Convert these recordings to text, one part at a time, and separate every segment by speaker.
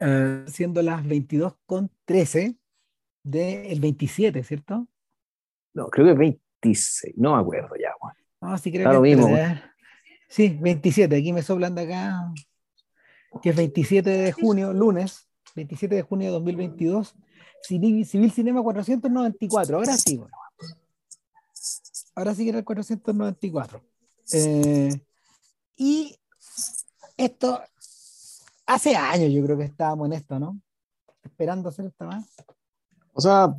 Speaker 1: eh, siendo las 22 con 13 del 27, ¿cierto?
Speaker 2: No, creo que es 26, no me acuerdo ya, Juan.
Speaker 1: No, sí creo
Speaker 2: Está
Speaker 1: que
Speaker 2: lo mismo,
Speaker 1: 13. Sí, 27, aquí me soplan de acá, que es 27 de junio, lunes, 27 de junio de 2022, Civil, Civil Cinema 494, ahora sí, bueno. Ahora sí que era el 494. Eh, y esto, hace años yo creo que estábamos en esto, ¿no? Esperando hacer esta más.
Speaker 2: O sea,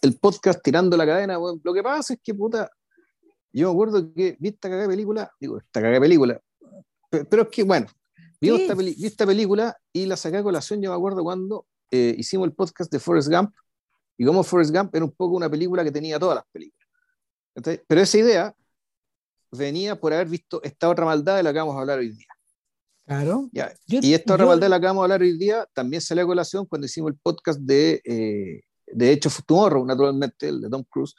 Speaker 2: el podcast tirando la cadena, lo que pasa es que, puta, yo me acuerdo que vi esta cagada película, digo, esta cagada película, pe- pero es que, bueno, vi,
Speaker 1: Sí.
Speaker 2: esta, peli- vi esta película y la saqué a colación, yo me acuerdo cuando eh, hicimos el podcast de Forrest Gump, y como Forrest Gump era un poco una película que tenía todas las películas. Pero esa idea venía por haber visto esta otra maldad de la que vamos a hablar hoy día.
Speaker 1: Claro.
Speaker 2: Ya,
Speaker 1: Yo-
Speaker 2: y esta otra
Speaker 1: yo-
Speaker 2: de la que vamos a hablar hoy día también salió a colación cuando hicimos el podcast de, eh, de Hecho Tomorrow, naturalmente, el de Tom Cruise.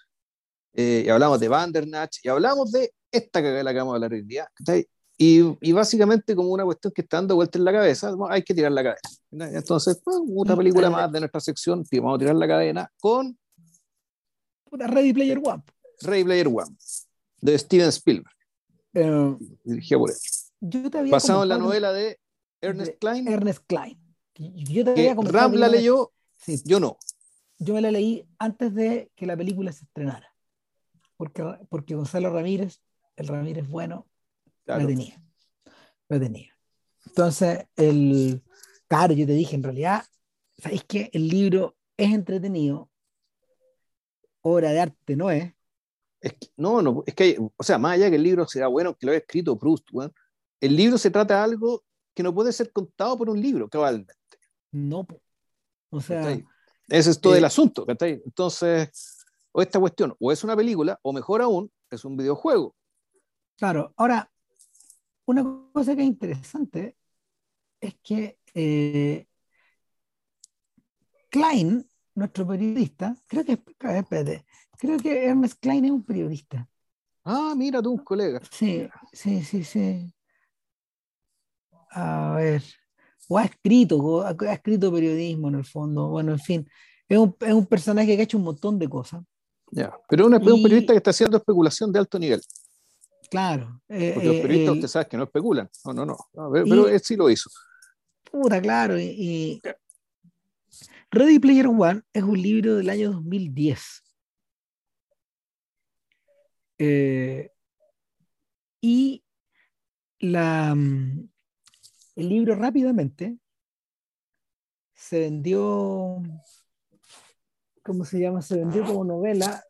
Speaker 2: Eh, y hablamos de Vandernach y hablamos de esta cagada de la que vamos a hablar hoy día. Y, y básicamente como una cuestión que está dando vuelta en la cabeza, hay que tirar la cadena. Entonces, pues,
Speaker 1: Y,
Speaker 2: película más de nuestra sección, que vamos a tirar la cadena con
Speaker 1: Puta, Ready Player One.
Speaker 2: Ready Player One, de Steven Spielberg,
Speaker 1: Eh,
Speaker 2: dirigida por él.
Speaker 1: Yo te había
Speaker 2: Basado en la novela de Ernest Klein,
Speaker 1: Ernest Klein. Yo te había
Speaker 2: Ram la leyó,
Speaker 1: sí,
Speaker 2: yo no.
Speaker 1: yo me la leí antes de que la película se estrenara. Porque, porque Gonzalo Ramírez, el Ramírez bueno,
Speaker 2: Claro.
Speaker 1: la tenía. La tenía. Entonces, el, claro, yo te dije, en realidad, ¿sabéis que el libro es entretenido? Obra de arte no es.
Speaker 2: Es que- no, no, es que, o sea, más allá que el libro sea bueno, que lo haya escrito Proust, weón, el libro se trata de algo que no puede ser contado por un libro, cabalmente.
Speaker 1: No. O sea.
Speaker 2: Ese es todo
Speaker 1: eh,
Speaker 2: el asunto, ¿cachai? Entonces, o esta cuestión, o es una película, o mejor aún, es un videojuego.
Speaker 1: Claro, ahora, una cosa que es interesante es que eh, Klein, nuestro periodista, creo que, espérate, creo que Ernest Klein es un periodista.
Speaker 2: Ah, mira tú, un colega.
Speaker 1: Sí, sí, sí, sí. A ver, o ha escrito, o ha, escrito periodismo en el fondo, bueno, en fin, es un, es un personaje que ha hecho un montón de cosas,
Speaker 2: Ya. Pero es un periodista que está haciendo especulación de alto nivel.
Speaker 1: claro. eh,
Speaker 2: Porque los
Speaker 1: eh,
Speaker 2: periodistas,
Speaker 1: el-
Speaker 2: usted sabe que no especulan. No, no, no. No, pero,
Speaker 1: Y-
Speaker 2: pero él sí lo hizo.
Speaker 1: Puta, claro. Y, y Ready Player One es un libro del año 2010. Eh, y la, mm, el libro rápidamente se vendió, ¿cómo se llama? Se vendió como novela,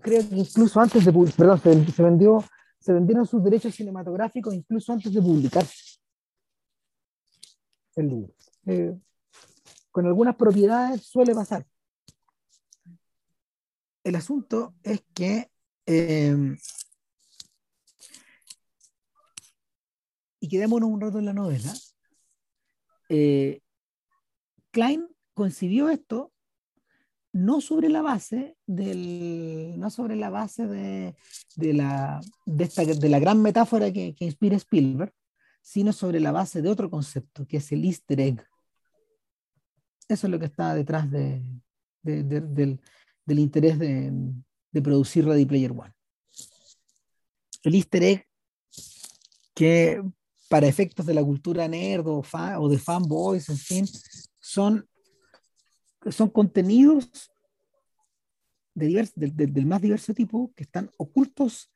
Speaker 1: creo que incluso antes de perdón, se, se vendió, se vendieron sus derechos cinematográficos incluso antes de publicarse el libro. Eh, con algunas propiedades suele pasar. El asunto es que eh, y quedémonos un rato en la novela. eh, Klein concibió esto no sobre la base del no sobre la base de, de la de, la gran metáfora que, inspira Spielberg sino sobre la base de otro concepto que es el easter egg eso es lo que está detrás de, de- de- del, del interés de, de producir Ready Player One el easter egg que para efectos de la cultura nerd o, fa- o de fanboys, en fin, son, son contenidos de divers- del- del- del más diverso tipo que están ocultos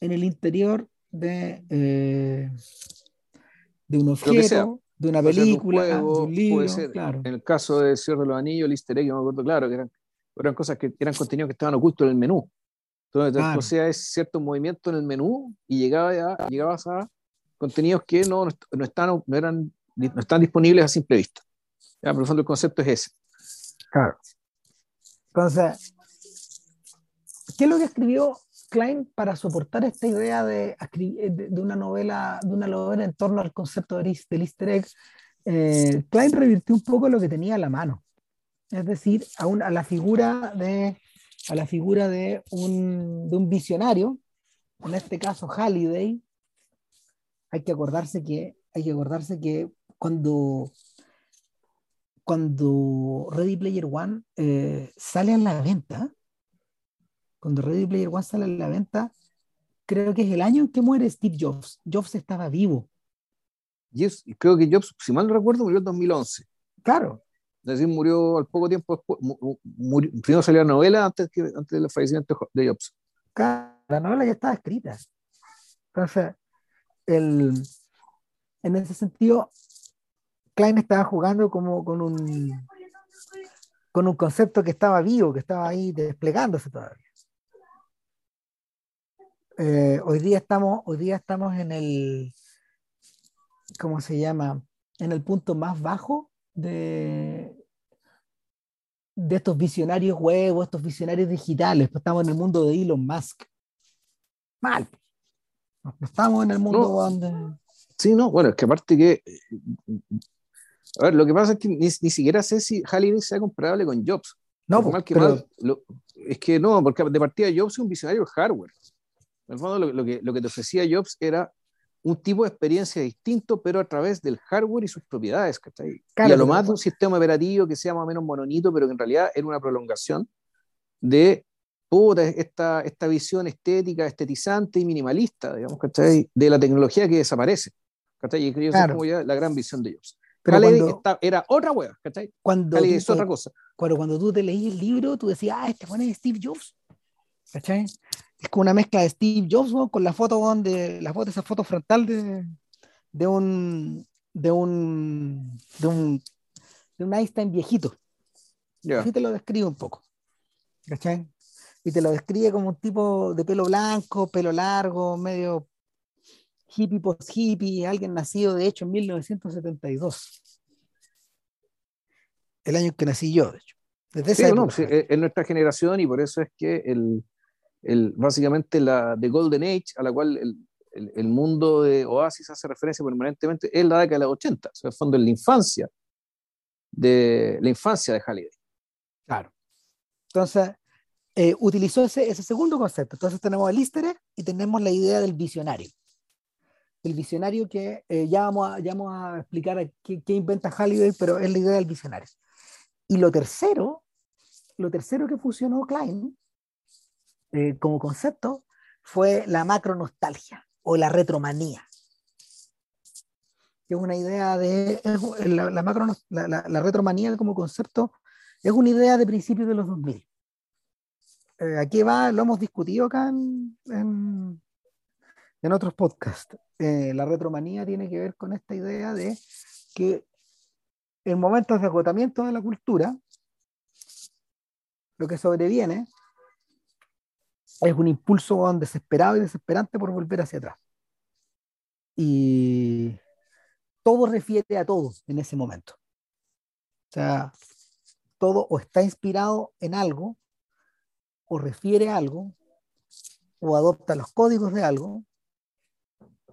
Speaker 1: en el interior de, eh, de un
Speaker 2: sea.
Speaker 1: objeto, de una
Speaker 2: de un
Speaker 1: película, de
Speaker 2: juego,
Speaker 1: un libro,
Speaker 2: ser-
Speaker 1: claro.
Speaker 2: En el caso de Señor de los Anillos, el easter egg, yo me acuerdo claro, que eran, eran cosas que eran contenidos que estaban ocultos en el menú. Entonces,
Speaker 1: Claro.
Speaker 2: o sea, es cierto movimiento en el menú y llegaba a- llegabas a contenidos que no, no, est- no están, no, eran, no están disponibles a simple vista. Ya, en el fondo el concepto es ese.
Speaker 1: Claro. Entonces, ¿qué es lo que escribió Klein para soportar esta idea de, de, una novela, de una novela en torno al concepto del easter egg? Eh, Klein revirtió un poco lo que tenía a la mano, es decir, a, un- a la figura de a la figura de un, de un visionario, en este caso Halliday. Hay que acordarse que hay que acordarse que cuando cuando Ready Player One eh, sale a la venta, cuando Ready Player One sale a la venta, creo que es el año en que muere Steve Jobs. Jobs estaba vivo.
Speaker 2: Yes, y creo que Jobs, si mal no recuerdo, murió en 2011.
Speaker 1: Claro.
Speaker 2: Es decir, murió al poco tiempo después. Murió, primero salió la novela antes, que, antes del fallecimiento de Jobs.
Speaker 1: Claro, la novela ya estaba escrita. Entonces, el, en ese sentido, Klein estaba jugando como con un, con un concepto que estaba vivo, que estaba ahí desplegándose todavía. Eh, hoy día estamos, hoy día estamos en el, ¿cómo se llama? En el punto más bajo de, de estos visionarios huevos, estos visionarios digitales. Estamos en el mundo de Elon Musk. Mal. No estamos en el mundo donde.
Speaker 2: Sí, no, bueno, es que aparte que. A ver, lo que pasa es que ni, siquiera sé si Halliday sea comparable con Jobs.
Speaker 1: No, pues,
Speaker 2: que es que no, porque de partida Jobs es un visionario hardware. En el fondo, lo, que, lo que te ofrecía Jobs era un tipo de experiencia distinto, pero a través del hardware y sus propiedades. y a lo más de un sistema operativo que sea más o menos mononito, pero que en realidad era una prolongación de esta, esta visión estética, estetizante y minimalista, digamos, ¿cachai? de la tecnología que desaparece. ¿cachai? Y creo que es como ya la gran visión de ellos. Pero cuando, era otra hueá, ¿cachai?
Speaker 1: Cuando es otra cosa. Cuando, cuando tú te leí el libro, tú decías, ah, este pone Steve Jobs. ¿Cachai? Es como una mezcla de Steve Jobs con la foto, de, la foto, esa foto frontal de, de un de un de un de un Einstein viejito. Así te lo describe un poco. ¿Cachai? Y te lo describe como un tipo de pelo blanco, pelo largo, medio hippie post hippie, alguien nacido de hecho en 1972. El año en que nací yo, de hecho.
Speaker 2: Desde sí, no, es nuestra generación y por eso es que el, el, básicamente la de Golden Age, a la cual el, el, mundo de Oasis hace referencia permanentemente, es la década de los 80, o sea, el fondo es la infancia de la infancia de Halliday.
Speaker 1: Claro. Entonces, eh, utilizó ese, ese, segundo concepto. Entonces tenemos el easter y tenemos la idea del visionario. El visionario que eh, ya, vamos a, ya vamos a explicar qué, qué inventa Halliday, pero es la idea del visionario. Y lo tercero, lo tercero que fusionó Klein eh, como concepto fue la macronostalgia o la retromanía. Que es una idea de. La, la, macro, la, la, retromanía como concepto es una idea de principios de los 2000. Eh, aquí va, lo hemos discutido acá en, en, otros podcasts. Eh, la retromanía tiene que ver con esta idea de que en momentos de agotamiento de la cultura, lo que sobreviene es un impulso desesperado y desesperante por volver hacia atrás. Y todo refiere a todo en ese momento. O sea, todo o está inspirado en algo, o refiere algo, o adopta los códigos de algo,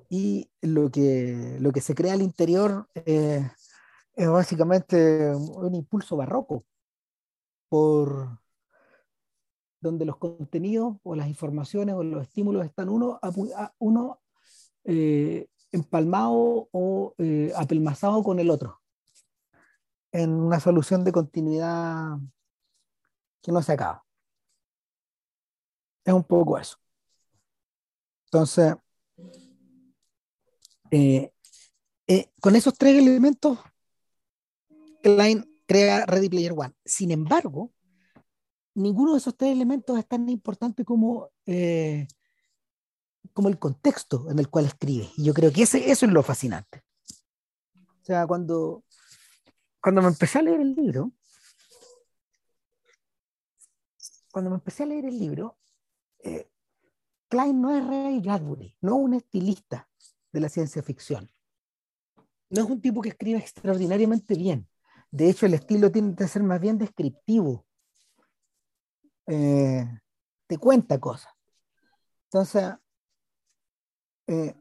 Speaker 1: y lo que, lo que se crea al interior eh, es básicamente un impulso barroco por, donde los contenidos o las informaciones o los estímulos están uno, uno eh, empalmado o eh, apelmazado con el otro, en una solución de continuidad que no se acaba. Es un poco eso. Entonces, eh, con esos tres elementos, Klein crea Ready Player One. Sin embargo, ninguno de esos tres elementos es tan importante como, eh, como el contexto en el cual escribe. Y yo creo que ese, eso es lo fascinante. O sea, cuando, cuando me empecé a leer el libro, cuando me empecé a leer el libro, eh, Klein no es Ray Bradbury, no un estilista de la ciencia ficción. No es un tipo que escribe extraordinariamente bien. De hecho, el estilo tiene que ser más bien descriptivo eh, te cuenta cosas. Entonces, eh,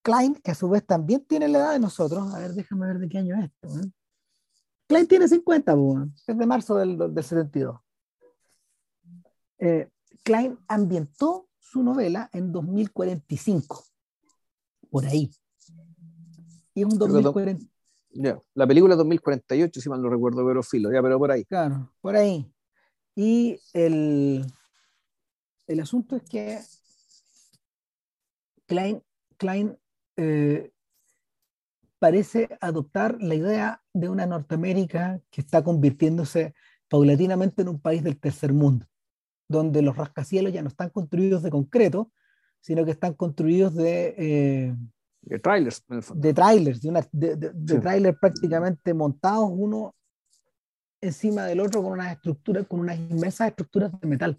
Speaker 1: Klein, que a su vez también tiene la edad de nosotros, a ver, déjame ver de qué año es esto. ¿eh? Klein tiene 50, es de marzo del, del 72. Klein ambientó su novela en 2045, por ahí. Y es un 2040.
Speaker 2: Ya, La película 2048, si mal no recuerdo, pero filo, ya, pero por ahí.
Speaker 1: Claro, por ahí. Y el, el asunto es que Klein, Klein eh, parece adoptar la idea de una Norteamérica que está convirtiéndose paulatinamente en un país del tercer mundo, donde los rascacielos ya no están construidos de concreto, sino que están construidos de... Eh,
Speaker 2: de trailers,
Speaker 1: de trailers, de, una, de, de, trailers prácticamente montados uno encima del otro con unas estructuras, con unas inmensas estructuras de metal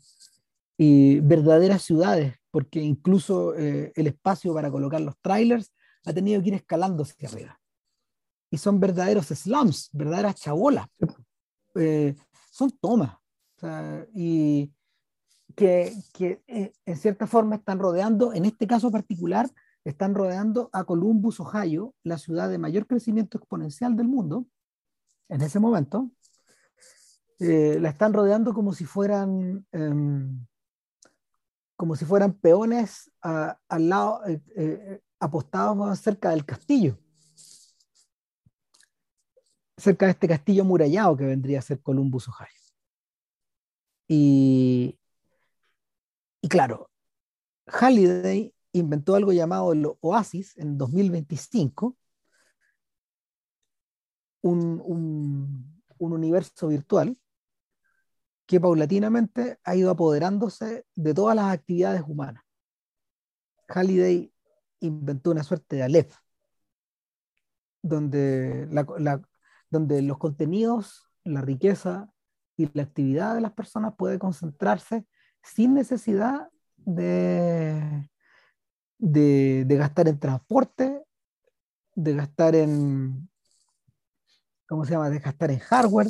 Speaker 1: y verdaderas ciudades, porque incluso eh, el espacio para colocar los trailers ha tenido que ir escalando hacia arriba. Y son verdaderos slums, verdaderas chabolas. Eh, son tomas. y que, que eh, en cierta forma están rodeando, en este caso particular, están rodeando a Columbus, Ohio, la ciudad de mayor crecimiento exponencial del mundo, en ese momento. Eh, la están rodeando como si fueran em, como si fueran peones al lado apostados cerca del castillo, cerca de este castillo murallado que vendría a ser Columbus, Ohio. Y, y claro, Halliday inventó algo llamado el Oasis en 2025, un, un, un universo virtual que paulatinamente ha ido apoderándose de todas las actividades humanas. Halliday inventó una suerte de Aleph, donde, donde los contenidos, la riqueza y la actividad de las personas puede concentrarse sin necesidad de, de, gastar en transporte, de gastar en, ¿cómo se llama? De gastar en hardware,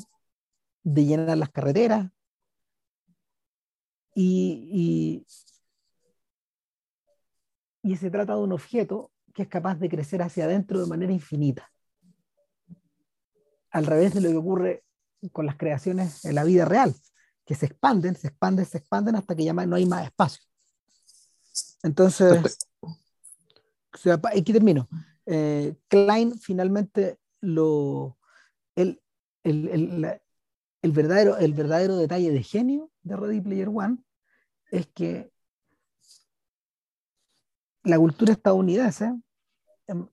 Speaker 1: de llenar las carreteras. y, y se trata de un objeto que es capaz de crecer hacia adentro de manera infinita. Al revés de lo que ocurre con las creaciones en la vida real, que se expanden, se expanden, se expanden hasta que ya no hay más espacio. Entonces, aquí termino. Eh, Klein finalmente lo, el, el, el, verdadero, el verdadero detalle de genio de Ready Player One es que la cultura estadounidense em,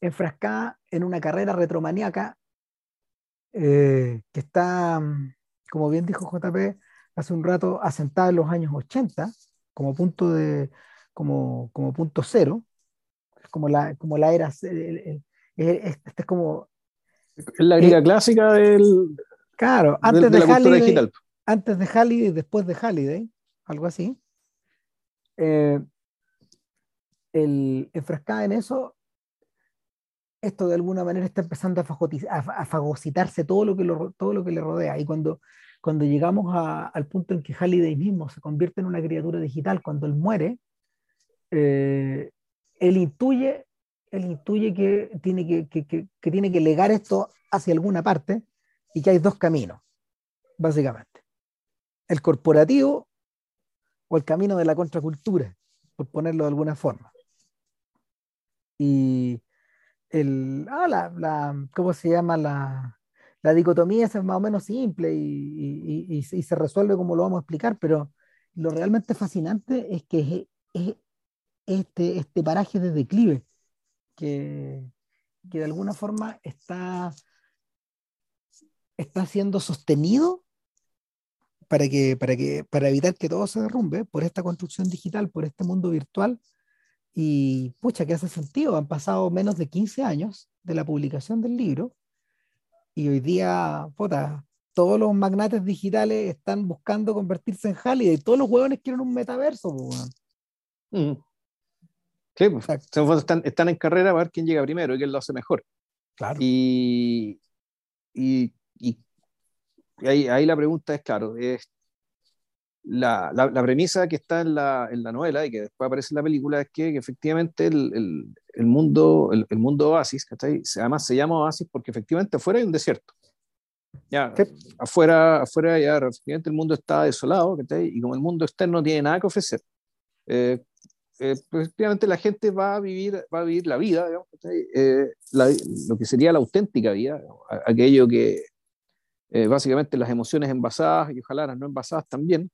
Speaker 1: enfrascada en una carrera retromaniaca eh, que está, como bien dijo JP hace un rato, asentada en los años 80 como punto, de, como, como punto cero, como la, como la era, este es como...
Speaker 2: La griega clásica del...
Speaker 1: Claro, antes de, Halliday, antes de Halliday después de Halliday, algo así. Eh, el, enfrascada en eso, esto de alguna manera está empezando a, fagocitarse todo lo, que todo lo que le rodea. Y cuando, cuando llegamos al punto en que Halliday mismo se convierte en una criatura digital, cuando él muere, eh, él intuye, él intuye que, tiene que, que, que tiene que legar esto hacia alguna parte y que hay dos caminos, básicamente. El corporativo o el camino de la contracultura, por ponerlo de alguna forma. Y el, ah, la, la, ¿cómo se llama? La, la dicotomía es más o menos simple y, y, y, se resuelve como lo vamos a explicar, pero lo realmente fascinante es que es, este, este paraje de declive que, que de alguna forma está, está siendo sostenido para, que, para, que, para evitar que todo se derrumbe por esta construcción digital, por este mundo virtual. Y pucha, que hace sentido, han pasado menos de 15 años de la publicación del libro y hoy día, puta, todos los magnates digitales están buscando convertirse en y todos los huevones quieren un metaverso.
Speaker 2: Mm. Sí, pues, están, están, en carrera a ver quién llega primero y quién lo hace mejor.
Speaker 1: Claro.
Speaker 2: Y, y, y ahí, ahí la pregunta es, claro, es la, la, la, premisa que está en la, en la, novela y que después aparece en la película es que, que efectivamente el, el, el, mundo, el, el mundo Oasis, ¿cachai? además se llama Oasis porque efectivamente afuera hay un desierto. Ya, afuera, afuera ya efectivamente el mundo está desolado, ¿cachai? Y como el mundo externo no tiene nada que ofrecer, eh, eh, pues, efectivamente la gente va a vivir, va a vivir la vida, digamos, eh, lo que sería la auténtica vida, aquello que eh, básicamente las emociones envasadas y ojalá las no envasadas también,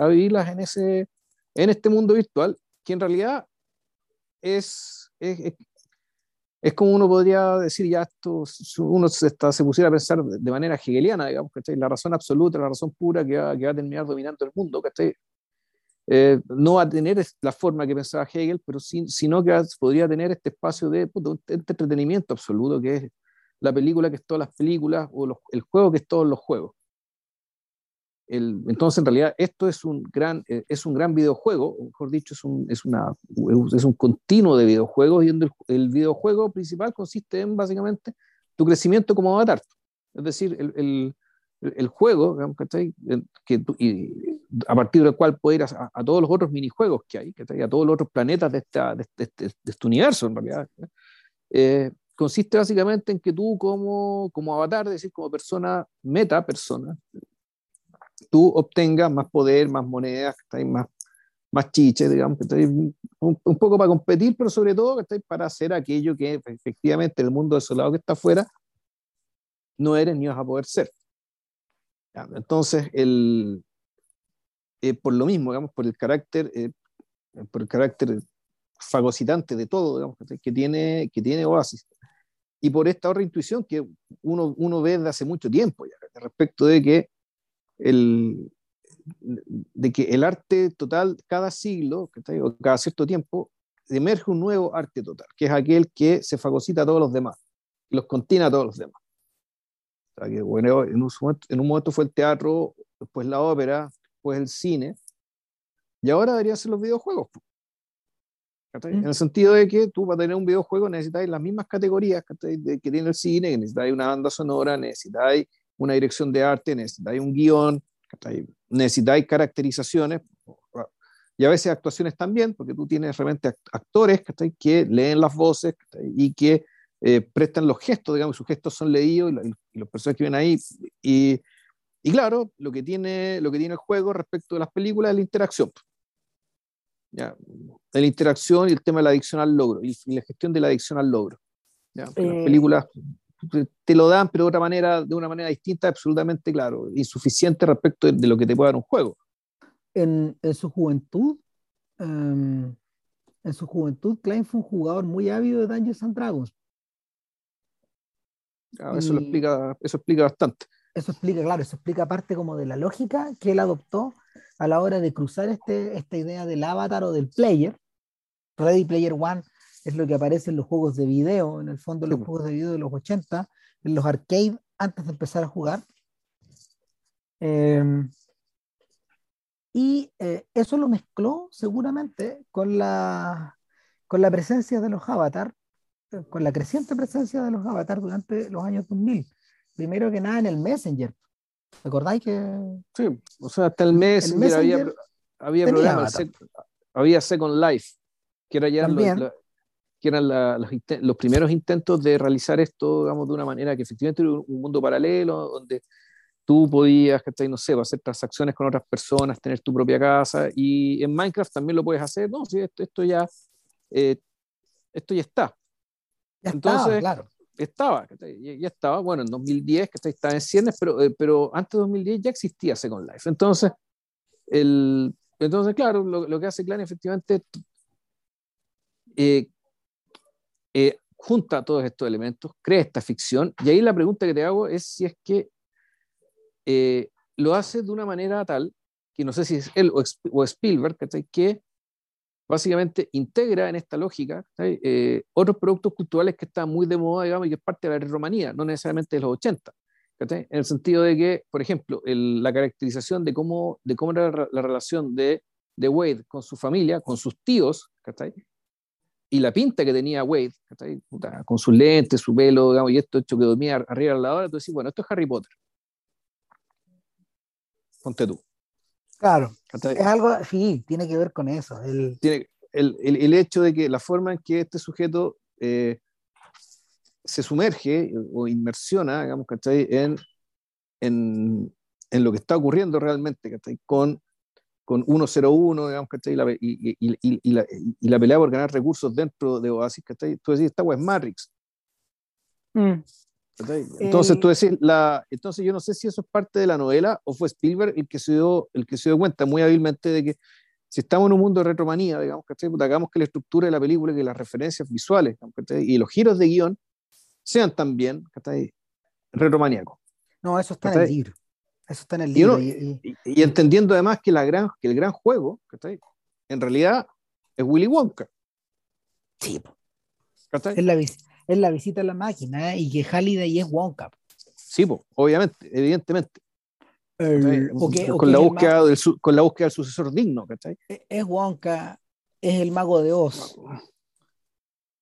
Speaker 2: a vivirlas en, ese, en este mundo virtual, que en realidad es, es, es como uno podría decir, ya esto, uno se, está, se pusiera a pensar de manera hegeliana, digamos, ¿cachai? La razón absoluta, la razón pura que va, que va a terminar dominando el mundo, ¿cachai? Eh, no va a tener la forma que pensaba Hegel, pero sí, sino que podría tener este espacio de este entretenimiento absoluto, que es la película que es todas las películas, o el juego que es todos los juegos entonces, en realidad, esto es un gran, eh, es un gran videojuego, mejor dicho, es un, es una, es un continuo de videojuegos y el, el, videojuego principal consiste en básicamente tu crecimiento como avatar. Es decir, el, el, el juego, que y a partir del cual puedes ir a, todos los otros minijuegos que hay, a todos los otros planetas de, esta, de, este, de este universo, en realidad. Eh, consiste básicamente en que tú como, como avatar, es decir, como persona, meta persona, tú obtengas más poder, más monedas, más, más chiches, digamos, un, un, poco para competir, pero sobre todo para hacer aquello que efectivamente el mundo desolado que está afuera no eres ni vas a poder ser. Entonces, el, por lo mismo, digamos, por el carácter, eh, por el carácter fagocitante de todo, digamos, que tiene, que tiene Oasis. Y por esta otra intuición que uno, uno ve desde hace mucho tiempo ya, respecto de que el, de que el arte total, cada siglo, cada cierto tiempo, emerge un nuevo arte total, que es aquel que se fagocita a todos los demás, los contiene a todos los demás. O sea, que, bueno, en, un momento, en un momento fue el teatro, después la ópera, después el cine, y ahora deberían ser los videojuegos. Mm. En el sentido de que tú para tener un videojuego necesitas las mismas categorías que tiene el cine, que necesitas una banda sonora, necesitas una dirección de arte, necesitáis un guion, necesitáis caracterizaciones y a veces actuaciones también, porque tú tienes realmente actores que leen las voces y que eh, prestan los gestos, digamos, sus gestos son leídos y, los personajes que ven ahí. Y, y, claro, lo que, tiene, lo que tiene el juego respecto de las películas es la interacción. ¿Ya? La interacción y el tema de la adicción al logro y, la gestión de la adicción al logro. ¿ya? Las eh, películas te lo dan, pero de otra manera, de una manera distinta, absolutamente claro, insuficiente respecto de, lo que te puede dar un juego.
Speaker 1: En, en su juventud, em, en su juventud, Klein fue un jugador muy ávido de Dungeons and Dragons.
Speaker 2: Eso lo explica, eso explica bastante.
Speaker 1: Eso explica, claro, eso explica parte como de la lógica que él adoptó a la hora de cruzar este, esta idea del avatar o del player. Ready Player One es lo que aparece en los juegos de video, en el fondo los juegos de video de los 80, en los arcades antes de empezar a jugar. Em, y eh, eso lo mezcló seguramente con la, con la presencia de los avatars, eh, con la creciente presencia de los avatars durante los años 2000. Primero que nada en el Messenger. ¿Recordáis que?
Speaker 2: Sí, o sea, hasta el Messenger, había, había programas, había Second Life, que era ya que eran los, primeros intentos de realizar esto, digamos, de una manera que efectivamente era un mundo paralelo, donde tú podías, no sé, hacer transacciones con otras personas, tener tu propia casa, y en Minecraft también lo puedes hacer, no, sí, esto, esto ya, eh, esto ya está.
Speaker 1: Ya Entonces, estaba, claro.
Speaker 2: Estaba, ya, estaba, bueno, en 2010, que estaba en ciernes, pero, eh, pero antes de 2010 ya existía Second Life. Entonces, el, entonces claro, lo, que hace Clan efectivamente eh, eh, junta todos estos elementos, crea esta ficción, y ahí la pregunta que te hago es si es que lo hace de una manera tal, que no sé si es él o, Spielberg, que básicamente integra en esta lógica eh, otros productos culturales que están muy de moda, digamos, y que es parte de la romanía, no necesariamente de los 80. En el sentido de que, por ejemplo, la caracterización de cómo, de cómo era la, relación de, de Wade con su familia, con sus tíos, y la pinta que tenía Wade, con sus lentes, su pelo, y esto hecho que dormía arriba de la hora, tú decís, bueno, esto es Harry Potter. Ponte tú.
Speaker 1: Claro, es algo, sí, tiene que ver con eso. El...
Speaker 2: Tiene, el, el, el, hecho de que la forma en que este sujeto eh, se sumerge o inmersiona, digamos, ¿cachai? En, en, en, lo que está ocurriendo realmente, ¿cachai? Con con 1-0-1, digamos, ¿cachai? Y la, y, y, y, la, y, la, pelea por ganar recursos dentro de Oasis, ¿cachai? Tú decís, esta wea es Matrix. Mm. Entonces tú decís, la, entonces yo no sé si eso es parte de la novela o fue Spielberg el que se dio, el que se dio cuenta muy hábilmente de que si estamos en un mundo de retromanía, digamos, ¿cachai? hagamos que la estructura de la película, que las referencias visuales y los giros de guion sean también retromaníacos.
Speaker 1: No, eso está en el libro. Eso está en el libro.
Speaker 2: Y, entendiendo además que, la gran, que el gran juego, en realidad es Willy Wonka.
Speaker 1: Sí. Es la, es la visita a la máquina ¿eh? y que Halliday es Wonka.
Speaker 2: Sí, obviamente, evidentemente. con, la búsqueda del, con la búsqueda del sucesor digno, ¿cachai?
Speaker 1: E, es Wonka, es el mago de Oz.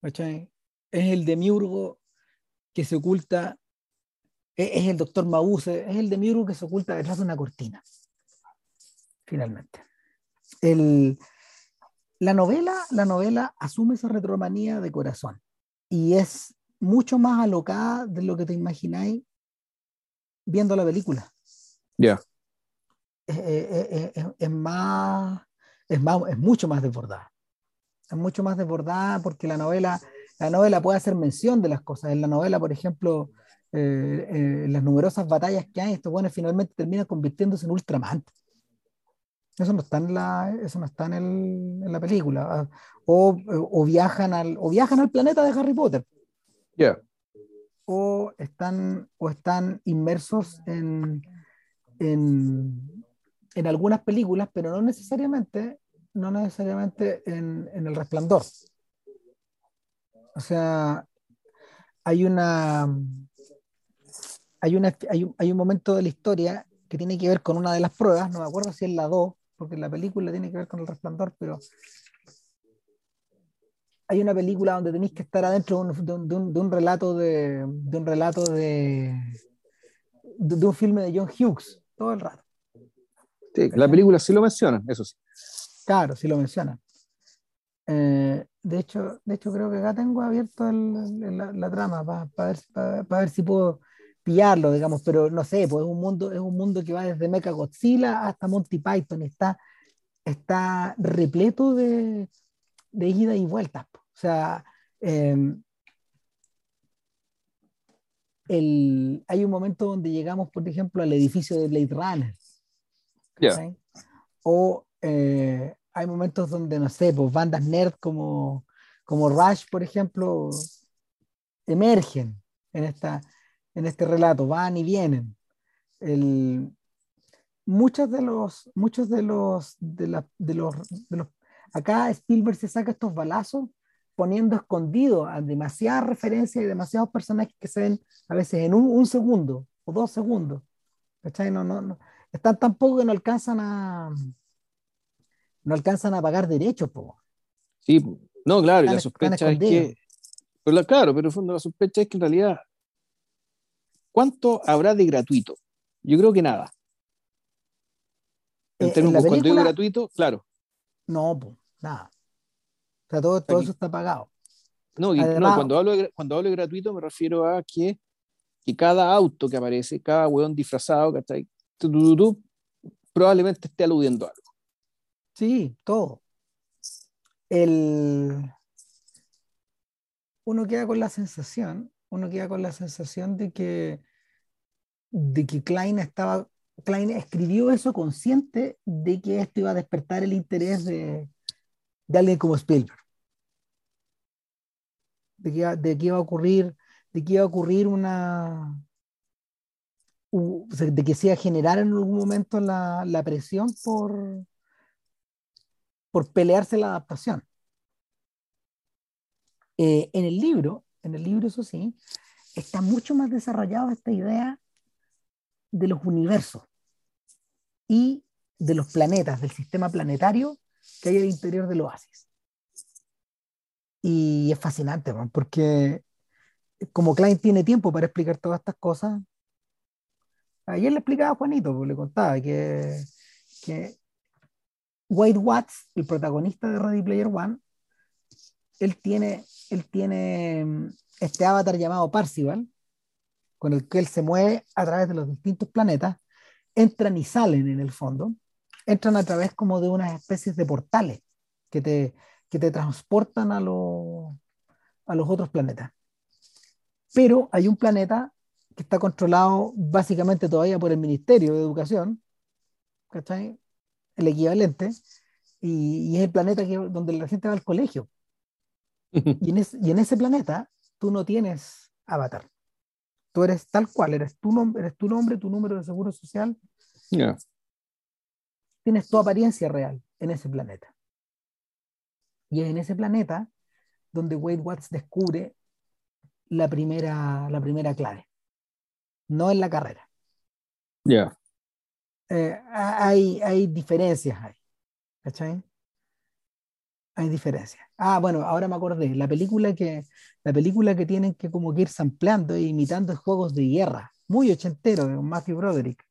Speaker 1: ¿cachai? Es el demiurgo que se oculta es el doctor Mabuse, es el de Miru que se oculta detrás de una cortina. Finalmente. El, la, novela, la novela asume esa retromanía de corazón y es mucho más alocada de lo que te imagináis viendo la película.
Speaker 2: Ya.
Speaker 1: Es, más, es más, es mucho más desbordada. Es mucho más desbordada porque la novela, la novela puede hacer mención de las cosas. En la novela, por ejemplo, eh, eh, las numerosas batallas que hay, estos buenos finalmente terminan convirtiéndose en Ultraman. Eso no está en la, eso no está en, el, en la película. O, o, viajan al, o viajan al planeta de Harry Potter.
Speaker 2: Yeah.
Speaker 1: O están, o están inmersos en, en, en, algunas películas, pero no necesariamente, no necesariamente en, en el resplandor. O sea, hay una hay, una, hay, un, hay un momento de la historia que tiene que ver con una de las pruebas, no me acuerdo si es la 2, porque la película tiene que ver con el resplandor, pero hay una película donde tenéis que estar adentro de un, de un, de un relato de, de, un relato de, de, un filme de John Hughes todo el rato.
Speaker 2: Sí, la película sí lo menciona, eso sí.
Speaker 1: Claro, sí lo menciona. Eh, de, hecho, de hecho, creo que acá tengo abierto el, la, la, trama para ver, para ver si puedo pillarlo, digamos, pero no sé, pues es un mundo, es un mundo que va desde Mecha Godzilla hasta Monty Python, está, está repleto de, de ida y vueltas. O sea, em, el, hay un momento donde llegamos, por ejemplo, al edificio de Blade Runner. O eh, hay momentos donde, no sé, pues bandas nerd como, como Rush, por ejemplo, emergen en esta, en este relato, van y vienen. El, muchos de los, muchos de los, de, la, de, los, de los, acá Spielberg se saca estos balazos poniendo escondido a demasiadas referencias y demasiados personajes que se ven a veces en un, un segundo o dos segundos. ¿Cachai? No, no, no. Están tan poco que no alcanzan a no alcanzan a pagar derechos, po.
Speaker 2: Sí, no, claro, y la sospecha es que. Pero, claro, pero en fondo la sospecha es que en realidad ¿Cuánto habrá de gratuito? Yo creo que nada. En eh, términos, de cuando gratuito, claro.
Speaker 1: No, pues, nada. O sea, todo, todo eso está pagado.
Speaker 2: No, cuando, hablo de, cuando hablo de gratuito me refiero a que, que cada auto que aparece, cada hueón disfrazado, que está ahí, probablemente esté aludiendo a algo.
Speaker 1: Sí, todo. El... Uno queda con la sensación uno queda con la sensación de que, de que Klein estaba, Klein escribió eso consciente de que esto iba a despertar el interés de, de alguien como Spielberg. De que, de que iba a ocurrir, de que iba a ocurrir una, de que se iba a generar en algún momento la, la presión por, por pelearse la adaptación. Eh, en el libro, en el libro, eso sí, está mucho más desarrollada esta idea de los universos y de los planetas, del sistema planetario que hay al interior del oasis. Y es fascinante, porque como Klein tiene tiempo para explicar todas estas cosas, ayer le explicaba a Juanito, pues le contaba que, que White Watts, el protagonista de Ready Player One, él tiene, él tiene mm, este avatar llamado Parcival, con el que él se mueve a través de los distintos planetas, entran y salen en el fondo, entran a través como de unas especies de portales que te, que te transportan a, a los otros planetas. Pero hay un planeta que está controlado básicamente todavía por el Ministerio de Educación, ¿cachai? El equivalente, y, es el planeta donde la gente va al colegio. Y, en y en ese planeta tú no tienes avatar. Tú eres tal cual, eres tu, nombre, eres tu nombre, tu número de seguro social. Tienes tu apariencia real en ese planeta. Y es en ese planeta donde Wade Watts descubre la primera, la primera clave. No en la carrera.
Speaker 2: Ya.
Speaker 1: Eh, hay, hay diferencias ahí. ¿Cachai? Hay diferencias. Ah, bueno, ahora me acordé. La película que, la película que tienen que como que ir sampleando e imitando juegos de guerra. Muy ochentero, de Matthew Broderick.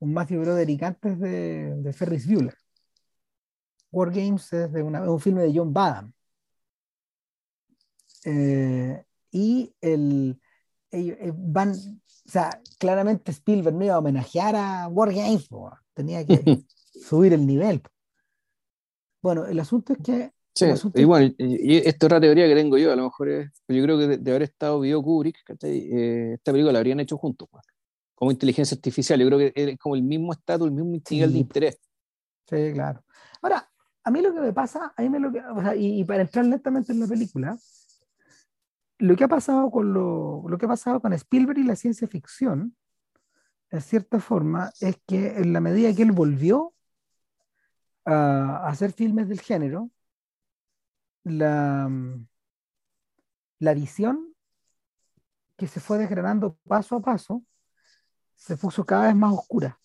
Speaker 1: Un Matthew Broderick antes de, de Ferris Bueller. War Games es de un filme de John Badham. Eh, y el, eh, van, o sea, claramente Spielberg no iba a homenajear a War Games, tenía que subir el nivel. Bueno, el asunto es que.
Speaker 2: Sí, y bueno, y, esto es otra teoría que tengo yo, a lo mejor es. Yo creo que de, haber estado vivo Kubrick, eh, esta película la habrían hecho juntos, como inteligencia artificial. Yo creo que es como el mismo estatus, el mismo nivel de interés.
Speaker 1: Sí, claro. Ahora, a mí lo que me pasa, a mí me lo que, o sea, y, para entrar lentamente en la película, lo que ha pasado con lo, lo que ha pasado con Spielberg y la ciencia ficción, en cierta forma, es que en la medida que él volvió a, hacer filmes del género, la, la visión que se fue desgranando paso a paso se puso cada vez más oscura,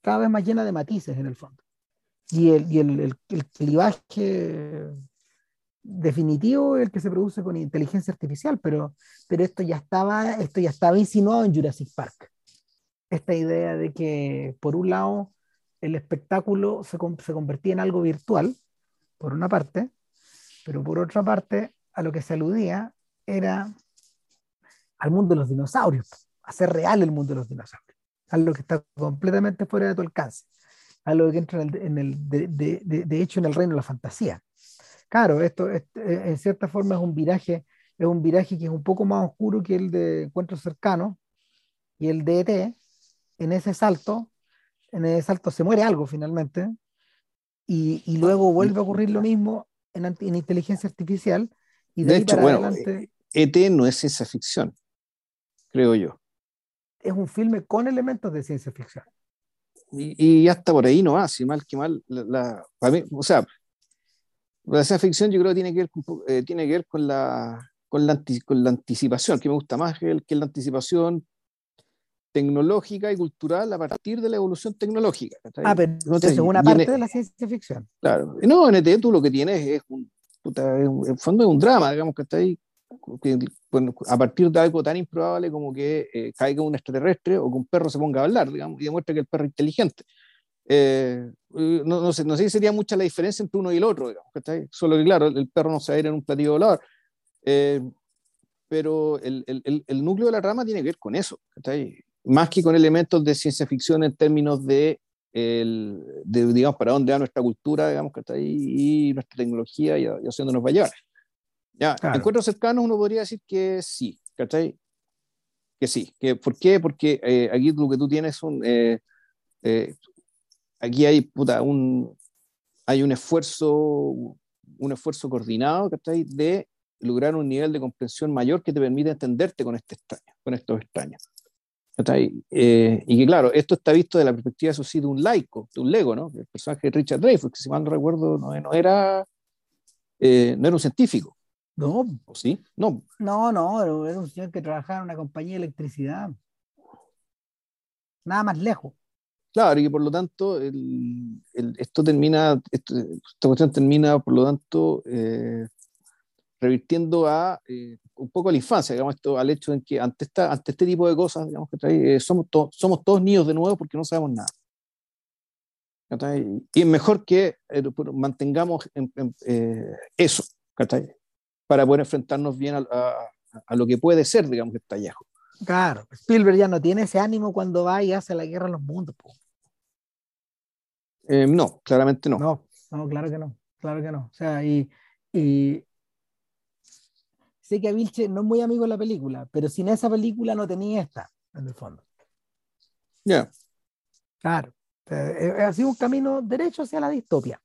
Speaker 1: cada vez más llena de matices en el fondo y el, y el, el, el clivaje definitivo el que se produce con inteligencia artificial, pero, pero esto, ya estaba, esto ya estaba insinuado en Jurassic Park. Esta idea de que, por un lado, el espectáculo se, se convertía en algo virtual, por una parte, pero por otra parte, a lo que se aludía era al mundo de los dinosaurios, hacer real el mundo de los dinosaurios, algo que está completamente fuera de tu alcance algo que entra en el, de, de, de, hecho en el reino de la fantasía. Claro, esto, eh, en cierta forma es un viraje, es un viraje que es un poco más oscuro que el de Encuentro Cercano y el de ET. En ese salto, en ese salto se muere algo finalmente y, y luego vuelve a ocurrir lo mismo en, en inteligencia artificial. Y
Speaker 2: de, hecho, bueno, ET e no es ciencia ficción, creo yo.
Speaker 1: Es un filme con elementos de ciencia ficción
Speaker 2: y, hasta por ahí no va, si mal que mal, la, o sea, la ciencia ficción yo creo que tiene que ver con, eh, tiene que ver con la, con la, con la anticipación, que me gusta más que, que la anticipación tecnológica y cultural a partir de la evolución tecnológica.
Speaker 1: Ah, pero es una parte de la ciencia ficción.
Speaker 2: Claro. No, en ET tú lo que tienes es un, en fondo es un drama, digamos, que está ahí a partir de algo tan improbable como que eh, caiga un extraterrestre o que un perro se ponga a hablar, digamos, y demuestre que el perro es inteligente. Eh, no, no, sé, no sé si sería mucha la diferencia entre uno y el otro, digamos, solo que claro, el perro no se va a ir en un platillo volador. Eh, pero el, el, el, núcleo de la rama tiene que ver con eso, más que con elementos de ciencia ficción en términos de, el, de digamos, para dónde va nuestra cultura, digamos, y nuestra tecnología y, y hacia dónde nos va a llevar. Ya, encuentros cercanos uno podría decir que sí, ¿cachai? Que sí. Que, ¿Por qué? Porque eh, aquí lo que tú tienes un... Eh, eh, aquí hay, puta, un, hay un esfuerzo, un esfuerzo coordinado, ¿cachai? De lograr un nivel de comprensión mayor que te permite entenderte con este extraño, con estos extraños. Eh, y que claro, esto está visto de la perspectiva, eso sí, de un laico, de un lego, ¿no? El personaje de Richard Dreyfuss, que si mal no recuerdo, no, no era, no era un científico,
Speaker 1: no.
Speaker 2: ¿O sí? No.
Speaker 1: No, no, era un señor que trabajaba en una compañía de electricidad. Nada más lejos.
Speaker 2: Claro, y por lo tanto, el, esto termina, esta cuestión termina, por lo tanto, eh, revirtiendo a eh, un poco a la infancia, digamos, esto, al hecho de que ante, esta, ante este tipo de cosas, digamos, que trae, eh, somos, somos todos niños de nuevo porque no sabemos nada. Y es mejor que mantengamos eso, para poder enfrentarnos bien a, lo que puede ser, digamos, este hallazgo.
Speaker 1: Claro, Spielberg ya no tiene ese ánimo cuando va y hace la guerra a los mundos.
Speaker 2: Eh, no, claramente no.
Speaker 1: No, no, claro que no, claro que no. O sea, y, y sé que a Vilche no es muy amigo de la película, pero sin esa película no tenía esta, en el fondo.
Speaker 2: Ya.
Speaker 1: Claro. Ha sido un camino derecho hacia la distopia.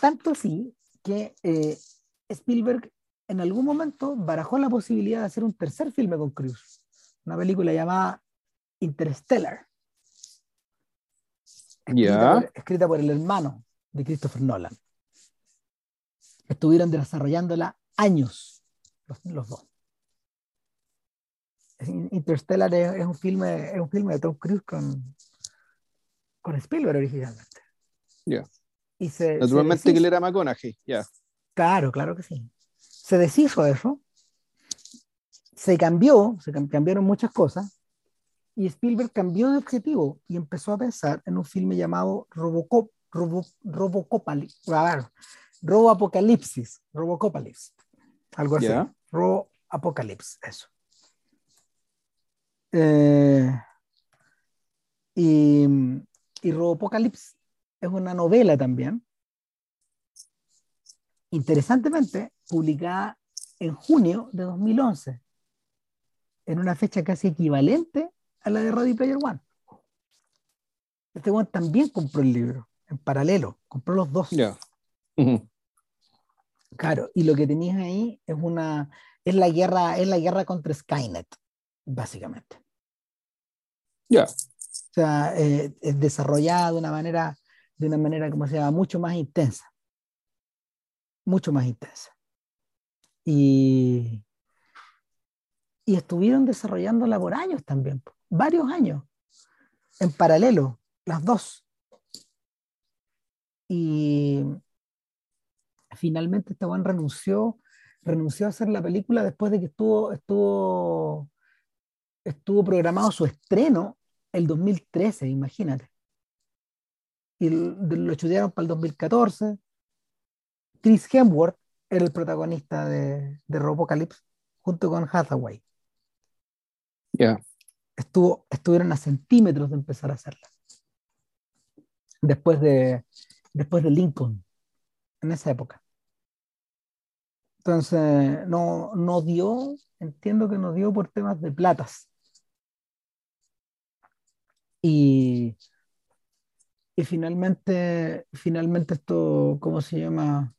Speaker 1: Tanto así que eh, Spielberg en algún momento barajó la posibilidad de hacer un tercer filme con Cruise, una película llamada Interstellar, escrita, por, escrita por el hermano de Christopher Nolan. Estuvieron desarrollándola años los, los dos. Interstellar es, es, un filme, es un filme de Tom Cruise con, con Spielberg originalmente.
Speaker 2: Ya.
Speaker 1: Y se,
Speaker 2: Naturalmente
Speaker 1: se
Speaker 2: que él era McConaughey, ya.
Speaker 1: Claro, claro que sí. Se deshizo de eso, se cambió, se cambiaron muchas cosas, y Spielberg cambió de objetivo y empezó a pensar en un filme llamado Robocop, Robo, Robocopali, a ver, Robo Apocalipsis, Robocopalipsis, algo así.
Speaker 2: Ya.
Speaker 1: Robo Apocalipsis, eso. Eh, y, y Robopocalypse es una novela también, interesantemente publicada en junio de 2011, en una fecha casi equivalente a la de Ready Player One. Este one también compró el libro, en paralelo, compró los dos.
Speaker 2: Ujú.
Speaker 1: Claro, y lo que tenías ahí es una, es la guerra, es la guerra contra Skynet, básicamente.
Speaker 2: Ya.
Speaker 1: O sea, eh, es desarrollada de una manera, de una manera, como se llama, mucho más intensa. Mucho más intensa. Y, y estuvieron desarrollándola por años también, varios años, en paralelo, las dos. Y finalmente este Juan renunció, renunció a hacer la película después de que estuvo, estuvo, estuvo programado su estreno el 2013, imagínate. Y lo estudiaron para el 2014. Chris Hemsworth era el protagonista de, de Robocalypse junto con Hathaway.
Speaker 2: Ya.
Speaker 1: Estuvo, estuvieron a centímetros de empezar a hacerla. Después de, después de Lincoln, en esa época. Entonces, no, no dio, entiendo que no dio por temas de platas. Y, y finalmente, finalmente esto, ¿cómo se llama?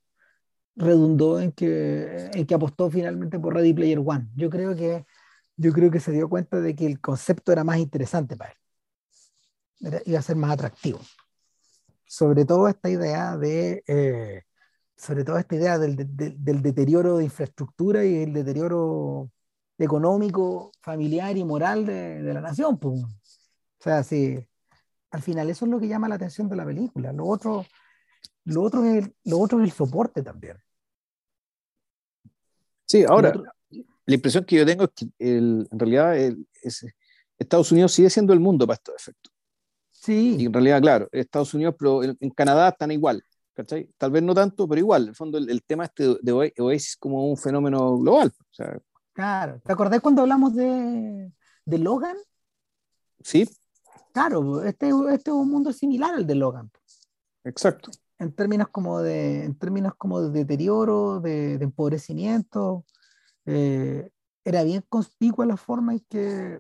Speaker 1: Redundó en que, en que apostó finalmente por Ready Player One. Yo creo que, yo creo que se dio cuenta de que el concepto era más interesante para él. Era- iba a ser más atractivo. Sobre todo esta idea de, eh, sobre todo esta idea del, del- del deterioro de infraestructura y el deterioro económico, familiar y moral de, de la nación. pues. O sea, sí, al final eso es lo que llama la atención de la película. Lo otro, lo otro, es, el, lo otro es el soporte también.
Speaker 2: Sí, ahora,
Speaker 1: otro-
Speaker 2: la impresión que yo tengo es que el- en realidad el- es- Estados Unidos sigue siendo el mundo para estos efectos. Y
Speaker 1: sí,
Speaker 2: en realidad, claro, Estados Unidos, pero en, en Canadá están igual. ¿Cachai? Tal vez no tanto, pero igual. En el fondo, el, el tema este de Oa- Oasis como un fenómeno global. O sea,
Speaker 1: claro. ¿Te acordás cuando hablamos de, de Logan?
Speaker 2: sí,
Speaker 1: Claro, este, este es un mundo similar al de Logan.
Speaker 2: exacto.
Speaker 1: en términos como de, en términos como de deterioro, de, de empobrecimiento. eh, era bien conspicua la forma en que,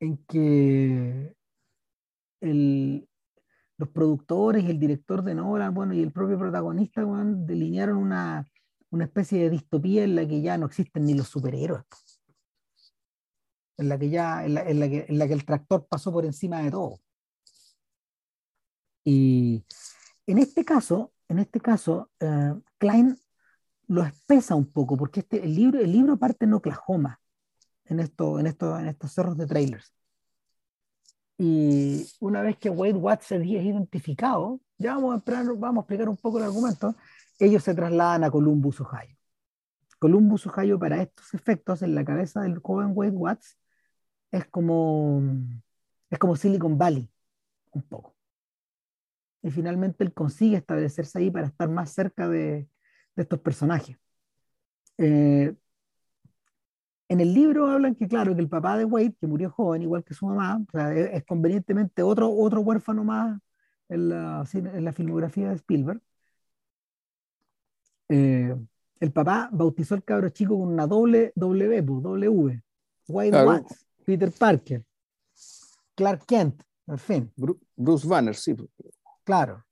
Speaker 1: en que el- los productores el director de Nolan, bueno, y el propio protagonista, weón, delinearon una, una especie de distopía en la que ya no existen ni los superhéroes. En la que ya, en la, en la que, en la que el tractor pasó por encima de todo. Y en este caso, en este caso, eh, Klein lo espesa un poco, porque este, el, libro, el libro parte en Oklahoma, en, esto, en, esto, en estos cerros de trailers. Y una vez que Wade Watts es identificado, ya vamos a, vamos a explicar un poco el argumento, ellos se trasladan a Columbus, Ohio. Columbus, Ohio, para estos efectos, en la cabeza del joven Wade Watts, es como, es como Silicon Valley, un poco. Y finalmente él consigue establecerse ahí para estar más cerca de, de estos personajes. Eh, en el libro hablan que, claro, que el papá de Wade, que murió joven, igual que su mamá, o sea, es, es, convenientemente otro, otro huérfano más, en la, en la filmografía de Spielberg. Eh, el papá bautizó al cabro chico con una doble W, W, White Watts, Peter Parker, Clark Kent, en fin.
Speaker 2: Bruce Banner, sí.
Speaker 1: Claro.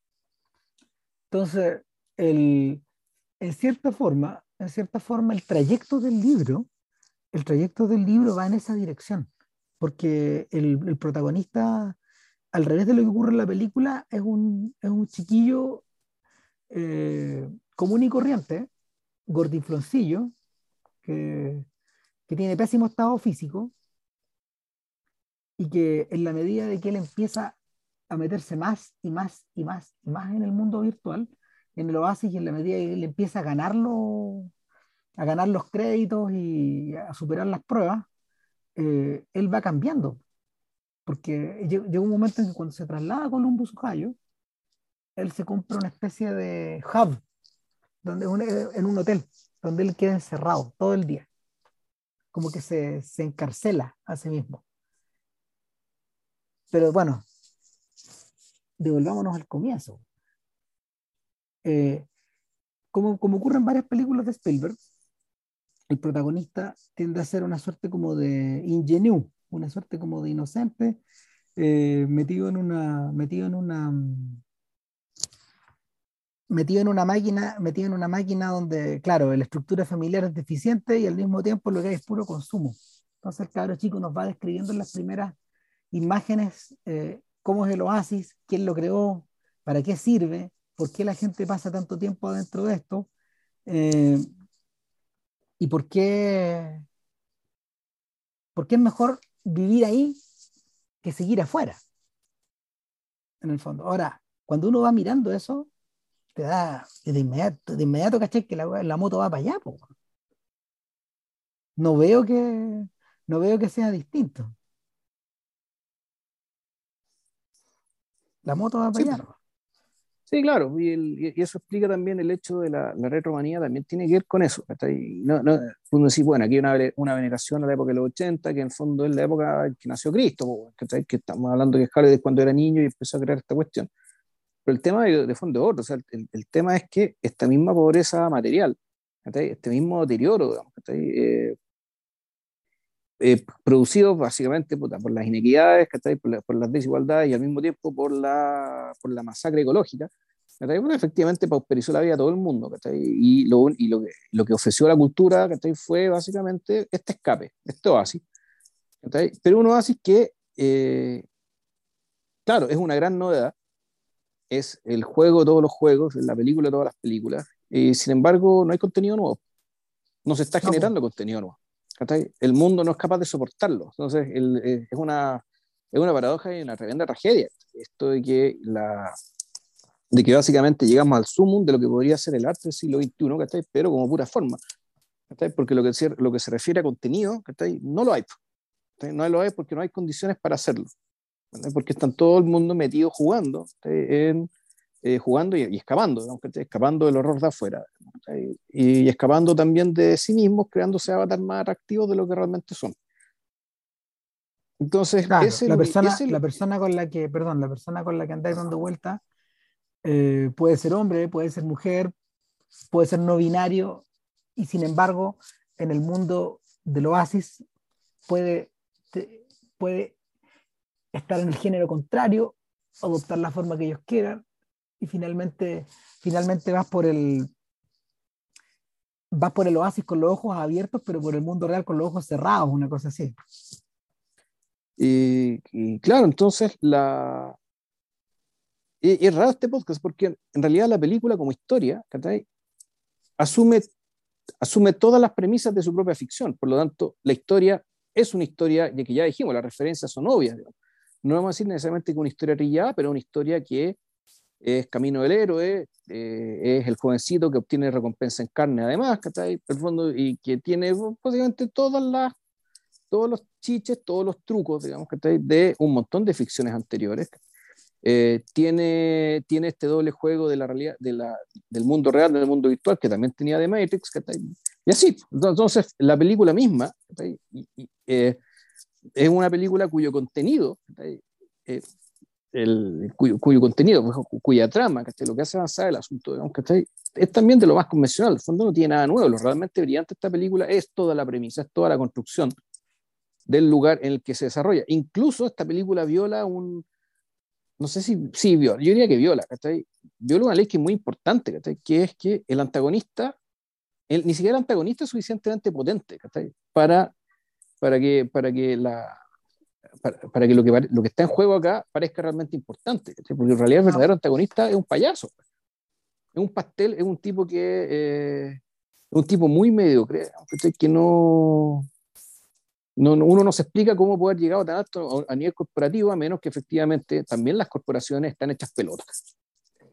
Speaker 1: Entonces, el, en cierta forma, en cierta forma, el trayecto del libro, el trayecto del libro va en esa dirección, porque el, el protagonista, al revés de lo que ocurre en la película, es un, es un chiquillo eh, común y corriente, gordinfloncillo, que, que tiene pésimo estado físico y que en la medida de que él empieza a meterse más y más y más y más en el mundo virtual, en el oasis y en la medida que él empieza a ganarlo, a ganar los créditos y a superar las pruebas, eh, él va cambiando. Porque llega un momento en que cuando se traslada a Columbus, Ohio, él se compra una especie de hub donde en un hotel, donde él queda encerrado todo el día, como que se, se encarcela a sí mismo. Pero bueno, devolvámonos al comienzo. Eh, como, como ocurre en varias películas de Spielberg, el protagonista tiende a ser una suerte como de ingenue, una suerte como de inocente, eh, metido en una, metido en una, metido en una máquina, metido en una máquina donde, claro, la estructura familiar es deficiente y al mismo tiempo lo que hay es puro consumo. Entonces el cabro chico nos va describiendo en las primeras imágenes eh, cómo es el oasis, quién lo creó, para qué sirve, por qué la gente pasa tanto tiempo adentro de esto eh, y por qué, por qué es mejor vivir ahí que seguir afuera, en el fondo. Ahora, cuando uno va mirando eso, te da de inmediato, de inmediato caché que la, la, moto va para allá. No veo que no veo que sea distinto. La moto va para allá.
Speaker 2: Sí, claro, y, eso explica también el hecho de la, la, retromanía, también tiene que ver con eso. No, no, uno dice, bueno, aquí hay una, una, veneración a la época de los 80, que en el fondo es la época en que nació Cristo, que estamos hablando que Harley de cuando era niño y empezó a crear esta cuestión. Pero el tema de, de fondo es otro, o sea, el, el, tema es que esta misma pobreza material, este mismo deterioro, digamos, eh, eh, producido básicamente por las inequidades, por, por, las desigualdades y al mismo tiempo por la, por la masacre ecológica, bueno, efectivamente pauperizó la vida a todo el mundo. Y, lo, y lo, que, lo que ofreció la cultura fue básicamente este escape, este oasis. Pero un oasis que, eh, claro, es una gran novedad, es el juego de todos los juegos, la película de todas las películas, y sin embargo no hay contenido nuevo. No se está generando contenido nuevo. El mundo no es capaz de soportarlo. Entonces eh, es, una, es una paradoja y una tremenda tragedia. Esto de que, la, de que básicamente llegamos al sumum de lo que podría ser el arte del siglo XXI, pero como pura forma. Porque lo que, lo que se refiere a contenido, no lo hay. No lo hay porque no hay condiciones para hacerlo porque están todo el mundo metido jugando, eh, jugando y, escapando, escapando del horror de afuera, y, escapando también de sí mismos, creándose avatar más atractivos de lo que realmente son. Entonces,
Speaker 1: la, persona, la persona con la que, perdón, la persona con la que andáis dando vuelta eh, puede ser hombre, puede ser mujer, puede ser no binario, y sin embargo, en el mundo del oasis puede, puede estar en el género contrario, adoptar la forma que ellos quieran, y finalmente, finalmente vas por el vas por el oasis con los ojos abiertos, pero por el mundo real con los ojos cerrados, una cosa así.
Speaker 2: Y, claro, entonces la... Y, es raro este podcast porque en realidad la película como historia asume, asume todas las premisas de su propia ficción. Por lo tanto, la historia es una historia, ya que ya dijimos, las referencias son obvias no vamos a decir necesariamente que una historia trillada, pero una historia que es camino del héroe, eh, es el jovencito que obtiene recompensa en carne además, ¿cachai? El fondo, y que tiene básicamente todas las, todos los chiches, todos los trucos, digamos, ¿cachai? De un montón de ficciones anteriores. Eh, tiene, tiene este doble juego de la realidad, de la, del mundo real, del mundo virtual, que también tenía de Matrix, ¿cachai? Y así, entonces la película misma, y, eh, es una película cuyo contenido eh, el, cuyo, contenido, pues, cuya trama, lo que hace avanzar el asunto, digamos, es también de lo más convencional, el fondo no tiene nada nuevo, lo realmente brillante de esta película es toda la premisa, es toda la construcción del lugar en el que se desarrolla. Incluso esta película viola un, no sé si, sí, viola, yo diría que viola, Viola una ley que es muy importante, Que es que el antagonista, ni siquiera el antagonista es suficientemente potente, Para, para que, para que la, para, que, lo que lo que está en juego acá parezca realmente importante, porque en realidad el verdadero antagonista es un payaso, es un pastel, es un tipo que eh, es un tipo muy mediocre, que no, no, uno no se explica cómo poder llegar a tan alto a nivel corporativo, a menos que efectivamente también las corporaciones están hechas pelotas.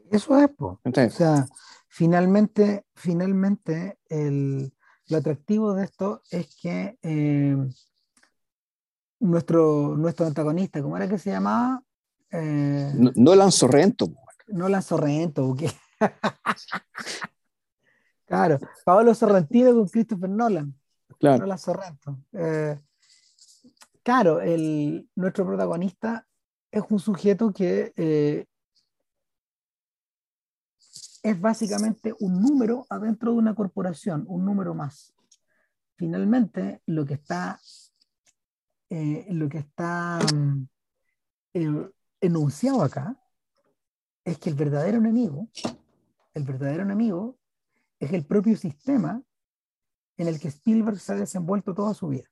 Speaker 1: Eso es, o sea, finalmente, finalmente el, lo atractivo de esto es que eh, nuestro, nuestro antagonista, ¿cómo era que se llamaba?
Speaker 2: Eh, no, Nolan Sorrento.
Speaker 1: Nolan Sorrento, ¿qué? claro, Pablo Sorrentino con Christopher Nolan. Claro. Nolan Sorrento. Eh, claro, el, nuestro protagonista es un sujeto que eh, es básicamente un número adentro de una corporación, un número más. Finalmente, lo que está eh, lo que está mm, enunciado acá es que el verdadero enemigo, el verdadero enemigo es el propio sistema en el que Spielberg se ha desenvuelto toda su vida.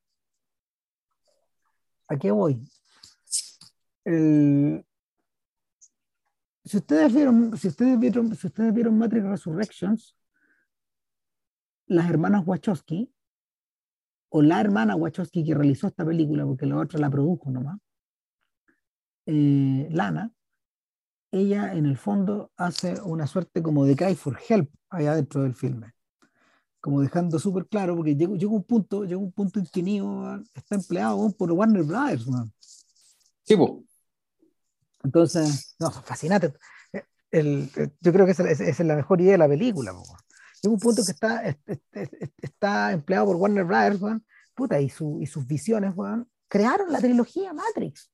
Speaker 1: ¿A qué voy? si ustedes vieron, si ustedes vieron, si ustedes vieron Matrix Resurrections, las hermanas Wachowski o la hermana Wachowski que realizó esta película, porque la otra la produjo nomás, eh, Lana, ella en el fondo hace una suerte como de cry for help allá dentro del filme. Como dejando súper claro, porque llegó, llegó, un punto, llegó un punto en que Neo está empleado por Warner Brothers. Man.
Speaker 2: Sí,
Speaker 1: Entonces, no, fascinante. El, yo creo que esa, es la mejor idea de la película. Llega un punto que está, está empleado por Warner Brothers, puta, y, su, y sus visiones, crearon la trilogía Matrix,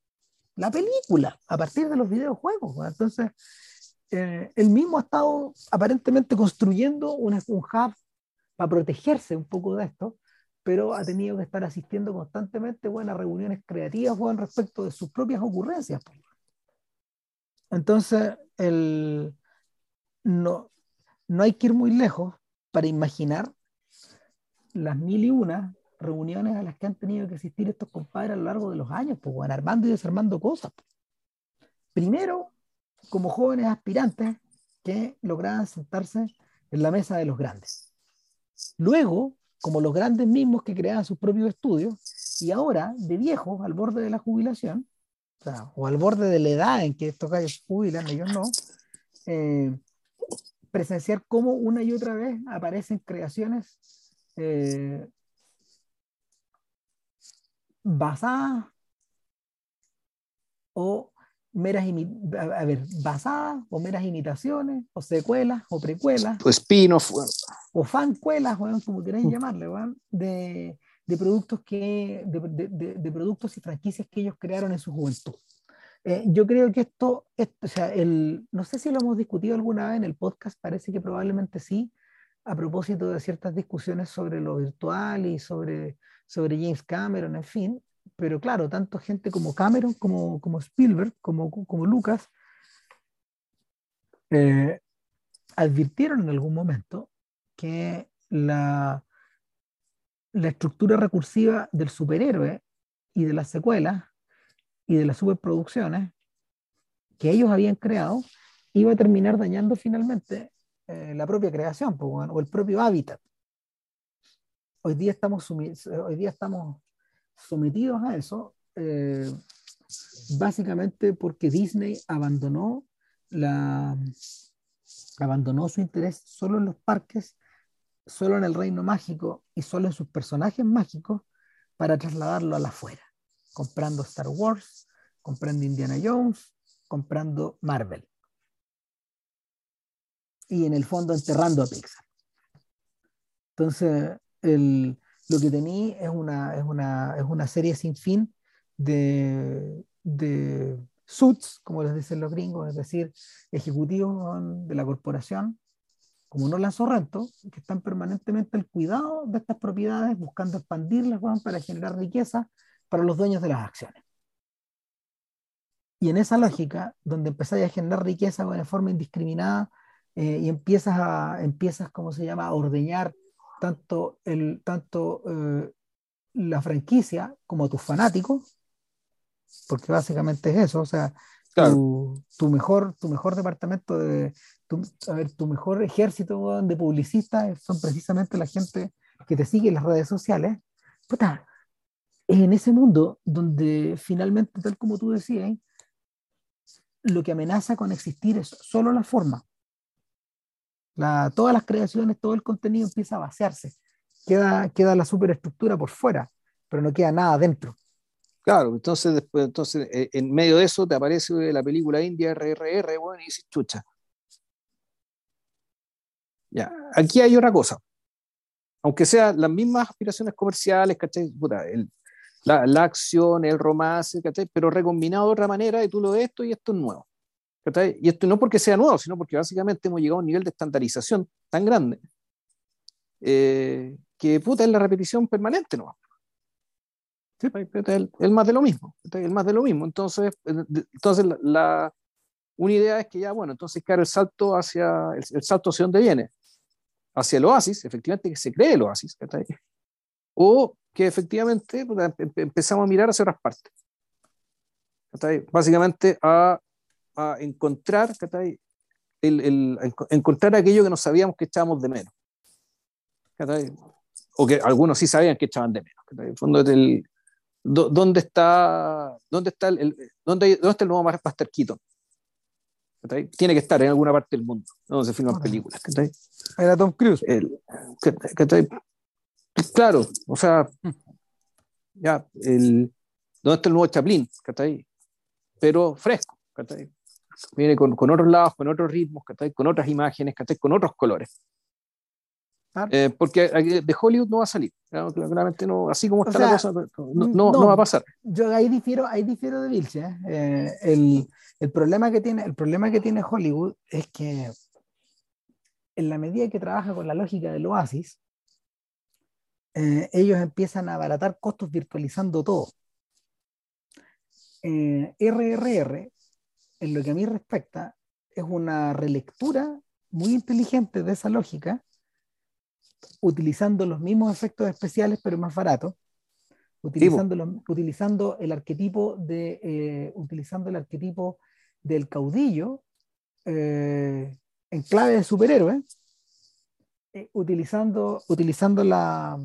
Speaker 1: la película, a partir de los videojuegos. Entonces, eh, él mismo ha estado aparentemente construyendo un, un hub para protegerse un poco de esto, pero ha tenido que estar asistiendo constantemente a reuniones creativas respecto de sus propias ocurrencias. Entonces, el, no, no hay que ir muy lejos para imaginar las mil y una reuniones a las que han tenido que asistir estos compadres a lo largo de los años, pues, bueno, armando y desarmando cosas. Primero, como jóvenes aspirantes que lograban sentarse en la mesa de los grandes. Luego, como los grandes mismos que creaban sus propios estudios, y ahora, de viejos, al borde de la jubilación, o, al borde de la edad en que estos gallos jubilan, ellos no, eh, presenciar cómo una y otra vez aparecen creaciones eh, basadas o meras a ver, basadas o meras imitaciones o secuelas o precuelas.
Speaker 2: O spin-off
Speaker 1: o fancuelas como queráis llamarle de, de, productos que de, de, productos y franquicias que ellos crearon en su juventud eh, yo creo que esto, o sea, el, no sé si lo hemos discutido alguna vez en el podcast, parece que probablemente sí, a propósito de ciertas discusiones sobre lo virtual y sobre, sobre James Cameron, en fin, pero claro, tanto gente como Cameron, como, como Spielberg, como, como Lucas, eh, advirtieron en algún momento que la, la estructura recursiva del superhéroe y de las secuelas y de las superproducciones que ellos habían creado iba a terminar dañando finalmente eh, la propia creación o el propio hábitat. Hoy día estamos, hoy día estamos sometidos a eso, eh, básicamente porque Disney abandonó, la, abandonó su interés solo en los parques, solo en el reino mágico y solo en sus personajes mágicos para trasladarlo a la afuera comprando Star Wars, comprando Indiana Jones, comprando Marvel. Y en el fondo enterrando a Pixar. Entonces, lo que tenía es una, es, una, es una serie sin fin de, de, suits, como les dicen los gringos, es decir, ejecutivos de la corporación, como no lanzó rento, que están permanentemente al cuidado de estas propiedades, buscando expandirlas para generar riqueza para los dueños de las acciones. Y en esa lógica, donde empezáis a generar riqueza de forma indiscriminada eh, y empiezas, a, empiezas, ¿cómo se llama?, a ordeñar tanto, el, tanto eh, la franquicia como tus fanáticos, porque básicamente es eso, o sea, tu, tu, mejor, tu mejor departamento de, tu, a ver, tu mejor ejército de publicistas son precisamente la gente que te sigue en las redes sociales. Puta, en ese mundo donde finalmente, tal como tú decías, lo que amenaza con existir es solo la forma. Todas las creaciones, todo el contenido empieza a vaciarse. Queda, queda la superestructura por fuera, pero no queda nada dentro.
Speaker 2: Claro, entonces después, entonces eh, en medio de eso te aparece la película india RRR, bueno, y dices, chucha. Ya, aquí hay otra cosa. Aunque sean las mismas aspiraciones comerciales, ¿cachai? La, la, acción, el romance, ¿cachai? Pero recombinado de otra manera y tú lo ves esto y esto es nuevo. ¿cachai? Y esto no porque sea nuevo, sino porque básicamente hemos llegado a un nivel de estandarización tan grande eh, que puta es la repetición permanente, ¿no? Sí, el, más de lo mismo, el más de lo mismo. Entonces, entonces la, una idea es que ya, bueno, entonces claro, el salto hacia, el, salto hacia dónde viene, hacia el oasis, efectivamente que se cree el oasis, o que efectivamente empezamos a mirar hacia otras partes. Básicamente a, a encontrar, el, el, encontrar aquello que no sabíamos que echábamos de menos. O que algunos sí sabían que echaban de menos. En el fondo, el, ¿dónde está, dónde está, el, dónde, dónde está el nuevo Master Keaton? Tiene que estar en alguna parte del mundo donde se filman películas.
Speaker 1: Era Tom Cruise.
Speaker 2: Claro, o sea, ya, el, ¿dónde está el nuevo Chaplin? Pero fresco. Viene con, con, otros lados, con otros ritmos, con otras imágenes, con otros colores. Eh, porque de Hollywood no va a salir, claramente no, así como está la cosa, no, no, va a pasar.
Speaker 1: Yo ahí difiero, ahí difiero de Vilche. ¿eh? Eh, el, el, problema que tiene, el problema que tiene Hollywood es que en la medida que trabaja con la lógica del oasis, ellos empiezan a abaratar costos virtualizando todo. RRR, en lo que a mí respecta, es una relectura muy inteligente de esa lógica utilizando los mismos efectos especiales, pero más baratos, utilizando, utilizando el arquetipo de eh, utilizando el arquetipo del caudillo eh, en clave de superhéroe, eh, utilizando, utilizando la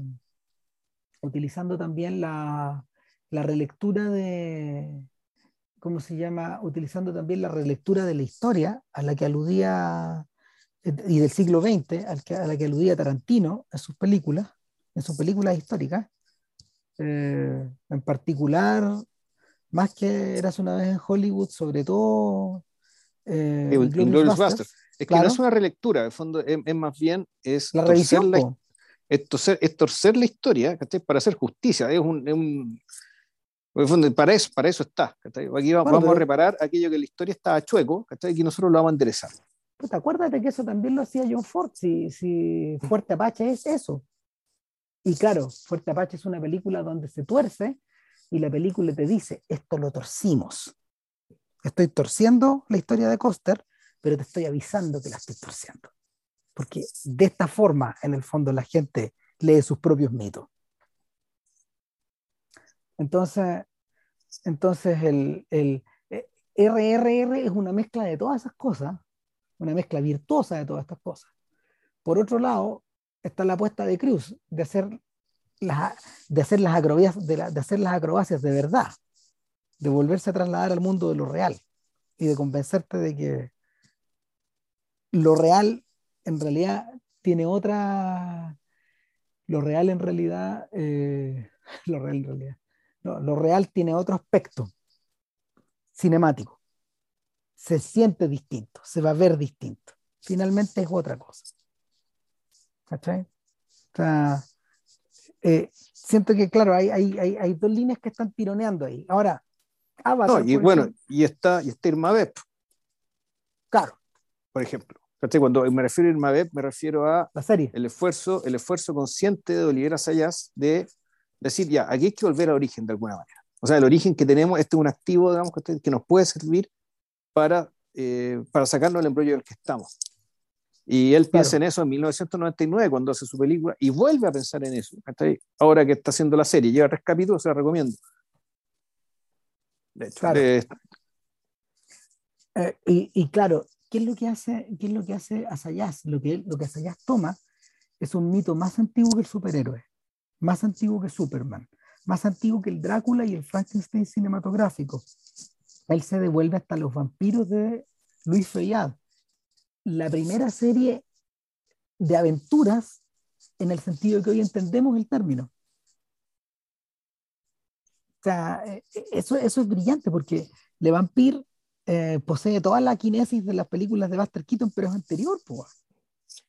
Speaker 1: utilizando también la, la relectura de ¿cómo se llama? Utilizando también la relectura de la historia a la que aludía y del siglo XX, al que, a la que aludía Tarantino en sus películas, en sus películas históricas, eh, en particular, más que Eras una vez en Hollywood, sobre todo
Speaker 2: eh, Es que no es una relectura, en fondo es, más bien es
Speaker 1: la revisión. La,
Speaker 2: es, torcer, la historia para hacer justicia. Es un, para eso, para eso está. Aquí vamos, a reparar aquello que la historia estaba chueco, y nosotros lo vamos a enderezar
Speaker 1: acuérdate que eso también lo hacía John Ford, si, si Fuerte Apache es eso. Y claro, Fuerte Apache es una película donde se tuerce y la película te dice, esto lo torcimos. Estoy torciendo la historia de Coster, pero te estoy avisando que la estoy torciendo. Porque de esta forma, en el fondo, la gente lee sus propios mitos. Entonces, entonces el, el RRR eh, es una mezcla de todas esas cosas una mezcla virtuosa de todas estas cosas. Por otro lado, está la apuesta de Cruz de hacer las, de hacer las, acrobacias, de, hacer las acrobacias de verdad, de volverse a trasladar al mundo de lo real y de convencerte de que lo real en realidad tiene otra, lo real en realidad, eh, lo real en realidad, lo real tiene otro aspecto cinemático se siente distinto, se va a ver distinto. Finalmente es otra cosa. ¿Cachai? O sea, eh, siento que, claro, hay, hay, hay, hay, dos líneas que están tironeando ahí. Ahora,
Speaker 2: no, y bueno, y está, y está Irma Beb.
Speaker 1: Claro.
Speaker 2: Por ejemplo. Cuando me refiero a Irma Beb, me refiero a
Speaker 1: la serie.
Speaker 2: El, esfuerzo, el esfuerzo consciente de Olivera Sayas de decir, ya, aquí hay que volver al origen de alguna manera. O sea, el origen que tenemos, este es un activo, digamos, que nos puede servir para, eh, para sacarnos el embrollo del que estamos. Y él piensa en eso en 1999 cuando hace su película y vuelve a pensar en eso. Ahora que está haciendo la serie, lleva tres capítulos, se la recomiendo.
Speaker 1: De hecho, eh, y, y, claro, ¿qué es lo que hace, qué es lo que hace Asayas? Lo que, lo que Asayas toma es un mito más antiguo que el superhéroe, más antiguo que Superman, más antiguo que el Drácula y el Frankenstein cinematográfico. Él se devuelve hasta los vampiros de Luis Feyad la primera serie de aventuras en el sentido que hoy entendemos el término. O sea, eh, eh, eso, eso es brillante porque Le Vampire eh, posee toda la kinesis de las películas de Buster Keaton, pero es anterior. pues.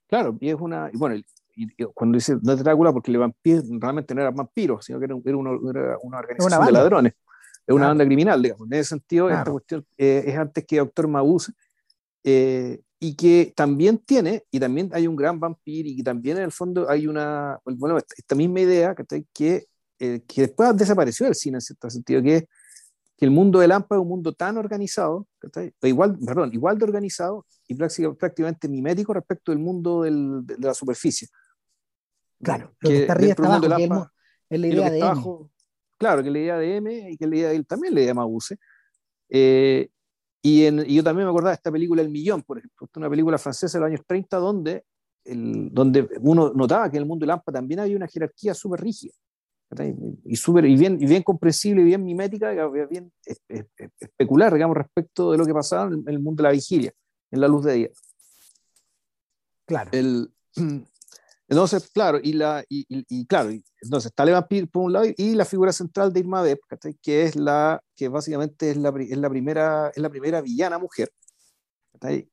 Speaker 2: Claro, y es una. Y bueno, y, cuando dice no es Drácula, porque Le Vampire realmente no era vampiro, sino que era, era, una, una, organización de ladrones. Es una banda criminal, digamos. En ese sentido, esta cuestión es antes que Doctor Mabuse. Eh, y que también tiene, y también hay un gran vampiro, y también en el fondo hay una, bueno, esta, misma idea que, que, eh, que después desapareció del cine en cierto sentido, que que el mundo de Lampa es un mundo tan organizado, igual, perdón, igual de organizado y prácticamente mimético respecto del mundo del, de, la superficie.
Speaker 1: Claro, lo que, está arriba está abajo, es la idea de M.
Speaker 2: claro, que la idea de M y que la idea de él también le llama Mabuse. Eh, y, en, yo también me acordaba de esta película El Millón, por ejemplo, una película francesa de los años 30 donde, el, donde uno notaba que en el mundo de Lampa también había una jerarquía súper rígida y, super, y, bien, y bien comprensible y bien mimética, bien especular, digamos, respecto de lo que pasaba en el, mundo de la vigilia, en la luz de día.
Speaker 1: Claro.
Speaker 2: El, entonces, claro, y, la, y, y, claro, entonces está Levan por un lado y la figura central de Irma Beb, que es la que básicamente es la, es la, primera, es la primera villana mujer,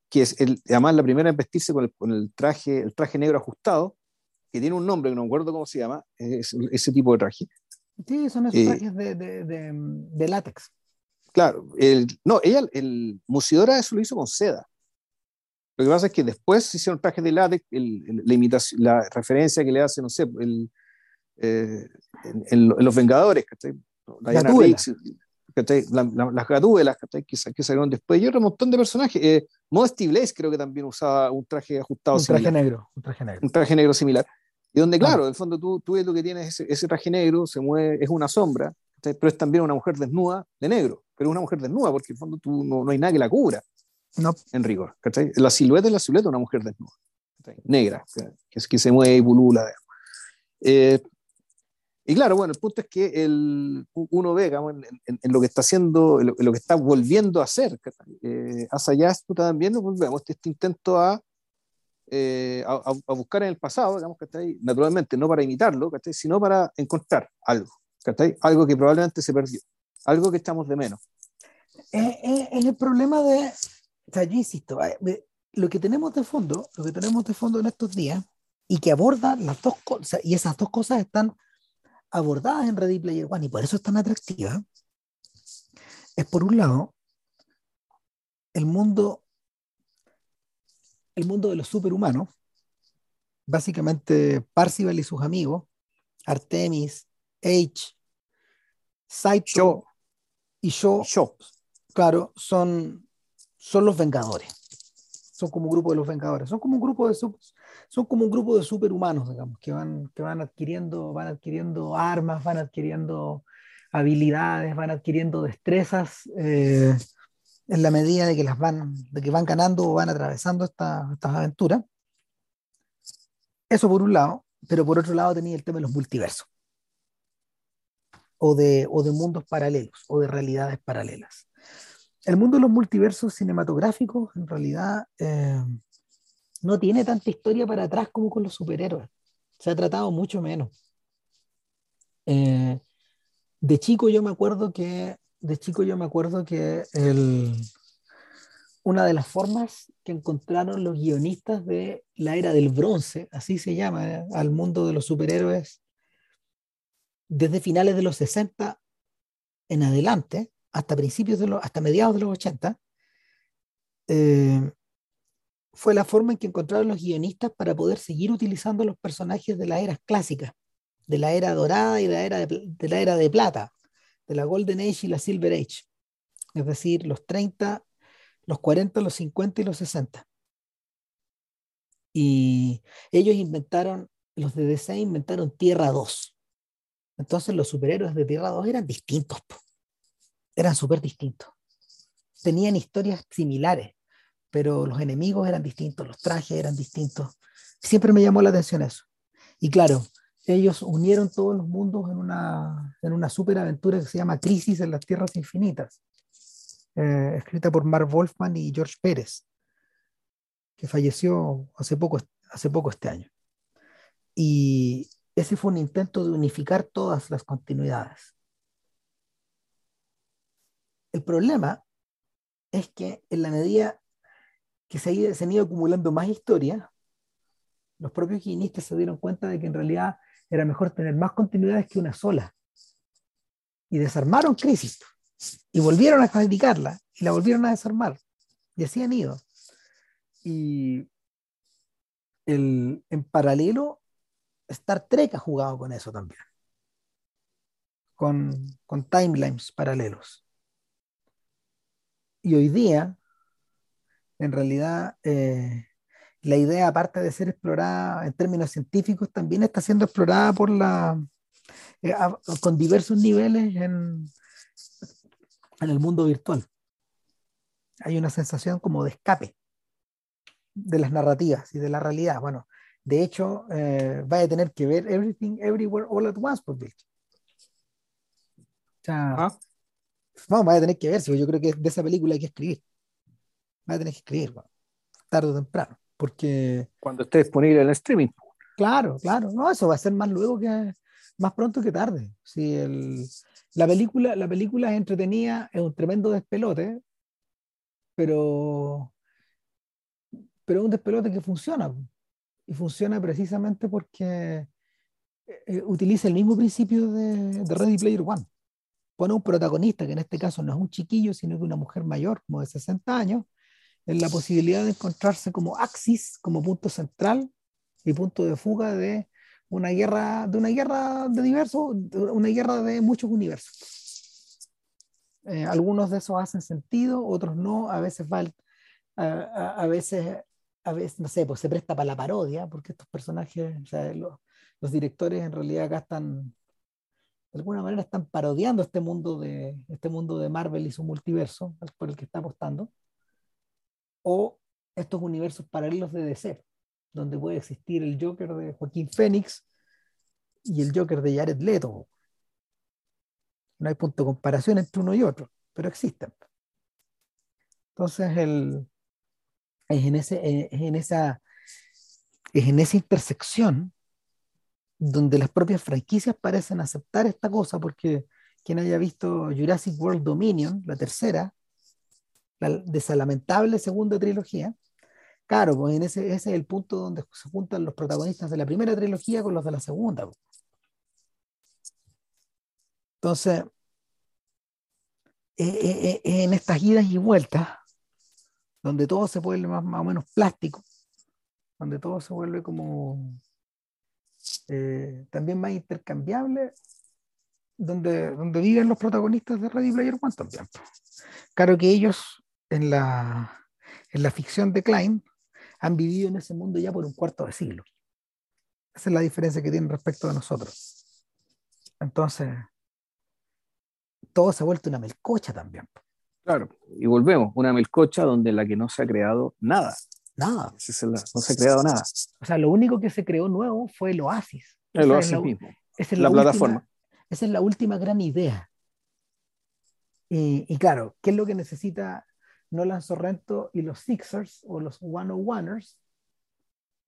Speaker 2: que es el, además la primera en vestirse con el, con el, traje, el traje negro ajustado, que tiene un nombre que no me acuerdo cómo se llama, es, ese tipo de traje.
Speaker 1: Sí, son esos eh, trajes de, de, de, látex.
Speaker 2: Claro, el, no, ella, el Musidora eso lo hizo con seda. Lo que pasa es que después se hicieron trajes de látex, el, la, imitación, la referencia que le hace, no sé, el, eh, en, Los Vengadores, Diana Riggs, la, las gatúbelas que, que salieron después, y otro montón de personajes. Eh, Modesty Blaze creo que también usaba un traje ajustado.
Speaker 1: Un traje negro. Un traje negro.
Speaker 2: Un traje negro similar. Y donde, claro, en el fondo tú, tú ves lo que tienes, ese, traje negro, se mueve, es una sombra, pero es también una mujer desnuda de negro, pero es una mujer desnuda porque en el fondo tú, no, no hay nada que la cubra.
Speaker 1: No.
Speaker 2: En rigor. La silueta es la silueta de una mujer desnuda, negra, que, que se mueve y pulula. Eh, y claro, bueno, el punto es que el, uno ve digamos, en, lo que está haciendo, en lo, que está volviendo a hacer, eh, hacia allá también pues, vemos este intento a, eh, a, a, buscar en el pasado, digamos, ahí, naturalmente, no para imitarlo, sino para encontrar algo, algo que probablemente se perdió, algo que estamos de menos.
Speaker 1: Es, es el problema de, o sea, yo insisto, lo que tenemos de fondo, lo que tenemos de fondo en estos días, y que aborda las dos cosas, y esas dos cosas están abordadas en Ready Player One y por eso es tan atractiva, es por un lado el mundo, el mundo de los superhumanos, básicamente Parcival y sus amigos, Artemis, H, Saito y Shaw, claro, son, son los Vengadores. Son como un grupo de los Vengadores. Son como un grupo de, son como un grupo de superhumanos, digamos, que van, que van, adquiriendo, van adquiriendo armas, van adquiriendo habilidades, van adquiriendo destrezas eh, en la medida de que las van, de que van ganando o van atravesando estas aventuras. Eso por un lado, pero por otro lado tenía el tema de los multiversos. O de, o de mundos paralelos, o de realidades paralelas. El mundo de los multiversos cinematográficos, en realidad, eh, no tiene tanta historia para atrás como con los superhéroes. Se ha tratado mucho menos. Eh, de chico yo me acuerdo que de chico yo me acuerdo que el, una de las formas que encontraron los guionistas de la era del bronce, así se llama, eh, al mundo de los superhéroes, desde finales de los 60 en adelante, hasta principios de hasta mediados de los 80, eh, fue la forma en que encontraron los guionistas para poder seguir utilizando los personajes de las eras clásicas, de la era dorada y de la era de, plata, de la Golden Age y la Silver Age, es decir, los 30, los 40, los 50 y los 60. Y ellos inventaron, los de DC inventaron Tierra 2. Entonces los superhéroes de Tierra 2 eran distintos, eran súper distintos. Tenían historias similares, pero los enemigos eran distintos, los trajes eran distintos. Siempre me llamó la atención eso. Y claro, ellos unieron todos los mundos en una, en una super aventura que se llama Crisis en las Tierras Infinitas, eh, escrita por Mark Wolfman y George Pérez, que falleció hace poco, hace poco este año. Y ese fue un intento de unificar todas las continuidades. El problema es que en la medida que se, han ido acumulando más historias, los propios guionistas se dieron cuenta de que en realidad era mejor tener más continuidades que una sola. Y desarmaron Crisis y volvieron a fabricarla y la volvieron a desarmar. Y así han ido. Y el, en paralelo, Star Trek ha jugado con eso también. Con, con timelines paralelos. Y hoy día, en realidad, eh, la idea, aparte de ser explorada en términos científicos, también está siendo explorada por la, eh, con diversos niveles en, en el mundo virtual. Hay una sensación como de escape de las narrativas y de la realidad. Bueno, de hecho, eh, vaya a tener que ver Everything, Everywhere, All at Once por Vilch. O sea, ah. vamos, vaya a tener que ver, yo creo que de esa película hay que escribir. Vaya a tener que escribir, tarde o temprano porque...
Speaker 2: Cuando esté disponible en el streaming.
Speaker 1: Claro, claro, no, eso va a ser más luego que, más pronto que tarde. Si el, la, película, la película es entretenida, es un tremendo despelote, pero, pero es un despelote que funciona. Y funciona precisamente porque eh, eh, utiliza el mismo principio de, de Ready Player One. Pone un protagonista, que en este caso no es un chiquillo, sino que una mujer mayor, como de 60 años, en la posibilidad de encontrarse como axis, como punto central y punto de fuga de una guerra, de una guerra de diversos, una guerra de muchos universos. Eh, algunos de esos hacen sentido, otros no, a veces va, a, a, veces, a veces, no sé, pues se presta para la parodia, porque estos personajes, o sea, los, los directores en realidad acá están, de alguna manera están parodiando este mundo de, este mundo de Marvel y su multiverso por el que está apostando o estos universos paralelos de DC, donde puede existir el Joker de Joaquín Phoenix y el Joker de Jared Leto. No hay punto de comparación entre uno y otro, pero existen. Entonces, el, es, en ese, es, en esa, es en esa intersección donde las propias franquicias parecen aceptar esta cosa, porque quien haya visto Jurassic World Dominion, la tercera, de esa lamentable segunda trilogía, claro, pues en ese, ese, es el punto donde se juntan los protagonistas de la primera trilogía con los de la segunda. Pues. Entonces, eh, eh, eh, en estas idas y vueltas, donde todo se vuelve más, más o menos plástico, donde todo se vuelve como también más intercambiable, donde, donde viven los protagonistas de Ready Player One también. Claro que ellos en la, en la ficción de Klein han vivido en ese mundo ya por un cuarto de siglo. Esa es la diferencia que tienen respecto a nosotros. Entonces, todo se ha vuelto una melcocha también.
Speaker 2: Claro, y volvemos, una melcocha donde la que no se ha creado nada.
Speaker 1: Nada.
Speaker 2: no se ha creado nada.
Speaker 1: O sea, lo único que se creó nuevo fue el Oasis.
Speaker 2: El Oasis mismo.
Speaker 1: Esa es la, plataforma. esa es la última gran idea. Y, y, claro, ¿qué es lo que necesita Nolan Sorrento y los Sixers o los 101ers,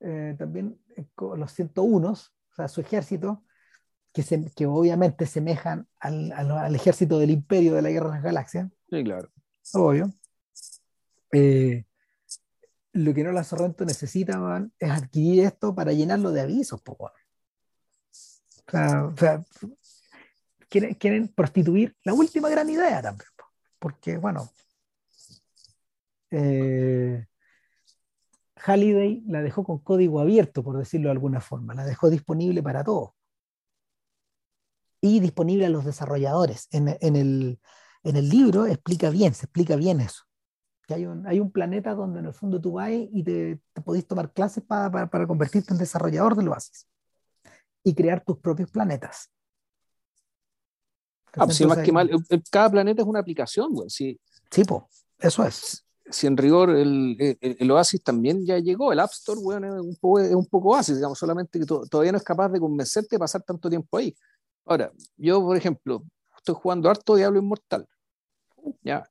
Speaker 1: eh, también eh, los 101, o sea, su ejército, que, se, que obviamente semejan al, al, ejército del imperio de la Guerra de las Galaxias.
Speaker 2: Sí, claro.
Speaker 1: Obvio. Eh, lo que Nolan Sorrento necesita es adquirir esto para llenarlo de avisos. Po, o sea, quieren, quieren, prostituir la última gran idea también. porque, bueno, eh, Halliday la dejó con código abierto, por decirlo de alguna forma, la dejó disponible para todos. Y disponible a los desarrolladores. En, el, libro explica bien, se explica bien eso. Que hay un, hay un planeta donde en el fondo tú vas y te, te podés tomar clases para, convertirte en desarrollador del Oasis y crear tus propios planetas.
Speaker 2: Ah, pues más que mal, cada planeta es una aplicación, güey. Sí,
Speaker 1: sí eso es
Speaker 2: si en rigor el, el, Oasis también ya llegó, el App Store, bueno, es un poco, es un poco Oasis, digamos, solamente que todavía no es capaz de convencerte de pasar tanto tiempo ahí. Ahora, yo, por ejemplo, estoy jugando harto Diablo Inmortal, ¿ya?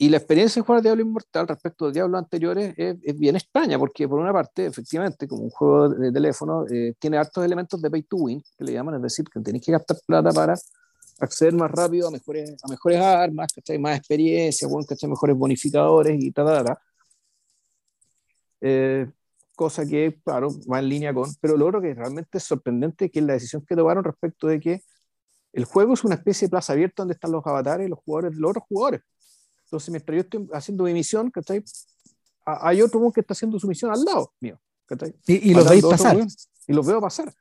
Speaker 2: Y la experiencia de jugar Diablo Inmortal respecto a Diablo anteriores es, es, bien extraña, porque por una parte, efectivamente, como un juego de teléfono, eh, tiene hartos elementos de pay to win, que le llaman, es decir, que tenéis que gastar plata para acceder más rápido a mejores, a mejores armas, ¿cachai? más experiencia, bueno, ¿cachai? mejores bonificadores y tal, eh, cosa que, claro, va en línea con, pero lo otro que realmente es sorprendente que es la decisión que tomaron respecto de que el juego es una especie de plaza abierta donde están los avatares y los jugadores los otros jugadores. Entonces, mientras yo estoy haciendo mi misión, ¿cachai? hay otro que está haciendo su misión al lado mío. ¿cachai?
Speaker 1: Y, y los veis pasar.
Speaker 2: y los veo pasar.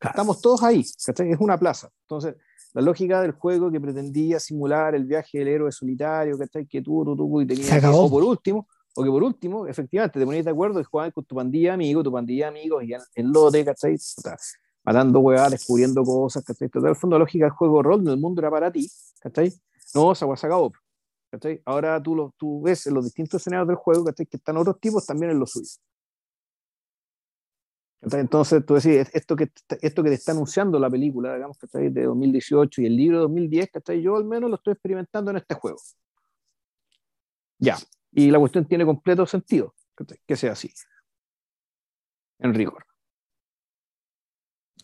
Speaker 2: Estamos todos ahí, ¿cachai? Es una plaza. Entonces, la lógica del juego que pretendía simular el viaje del héroe solitario, ¿cachai? Que tú, tú, tú, y tenías que, o por último, o que por último, efectivamente, te ponías de acuerdo y jugabas con tu pandilla amigo, tu pandilla amigos, y en, lote, ¿cachai? matando huevas, descubriendo cosas, ¿cachai? Total, el fondo, la lógica del juego rol en el mundo era para ti, ¿cachai? No, esa se acabó, ¿cachai? Ahora tú, lo, tú ves en los distintos escenarios del juego, ¿cachai? Que están otros tipos también en los suyos. Entonces, tú decís, esto que, esto que te está anunciando la película, digamos, que está ahí de 2018 y el libro de 2010, que yo al menos lo estoy experimentando en este juego. Ya, y la cuestión tiene completo sentido, que sea así, en rigor.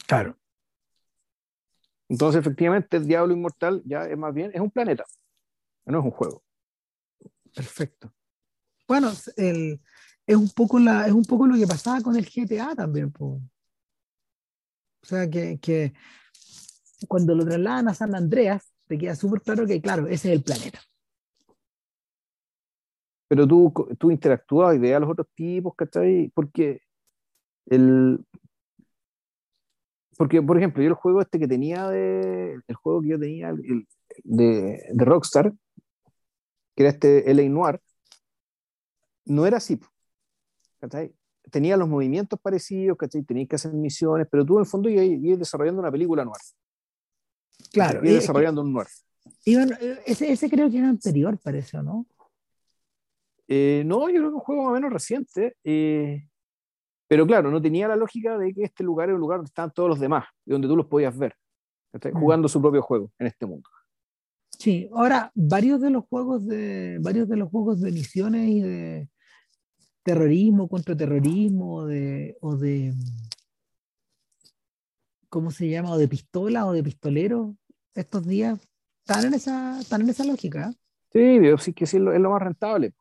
Speaker 1: Claro.
Speaker 2: Entonces, efectivamente, el Diablo Inmortal ya es más bien, es un planeta, no es un juego.
Speaker 1: Perfecto. Bueno, el, es un poco, la, es un poco lo que pasaba con el GTA también. O sea, que, que, cuando lo trasladan a San Andreas, te queda súper claro que, claro, ese es el planeta.
Speaker 2: Pero tú, tú interactúas y veías los otros tipos, ¿cachai? Porque el, porque, por ejemplo, yo el juego este que tenía de, el juego que yo tenía de, de, Rockstar, que era este LA Noir, no era así. Tenía los movimientos parecidos, ¿cachai? Tenías que hacer misiones, pero tú en el fondo ibas desarrollando una película noir.
Speaker 1: Claro.
Speaker 2: Ibas desarrollando un noir.
Speaker 1: ese, ese, creo que era anterior, parece, ¿no?
Speaker 2: Eh, no, yo creo que es un juego más o menos reciente. Eh, pero claro, no tenía la lógica de que este lugar era un lugar donde estaban todos los demás, y donde tú los podías ver, mm. jugando su propio juego en este mundo.
Speaker 1: Sí, ahora varios de los juegos de varios de los juegos de misiones y de, terrorismo, contra terrorismo de, o de, ¿cómo se llama? O de pistola o de pistolero estos días están en esa, están en esa lógica.
Speaker 2: Sí, sí que sí es lo, más rentable.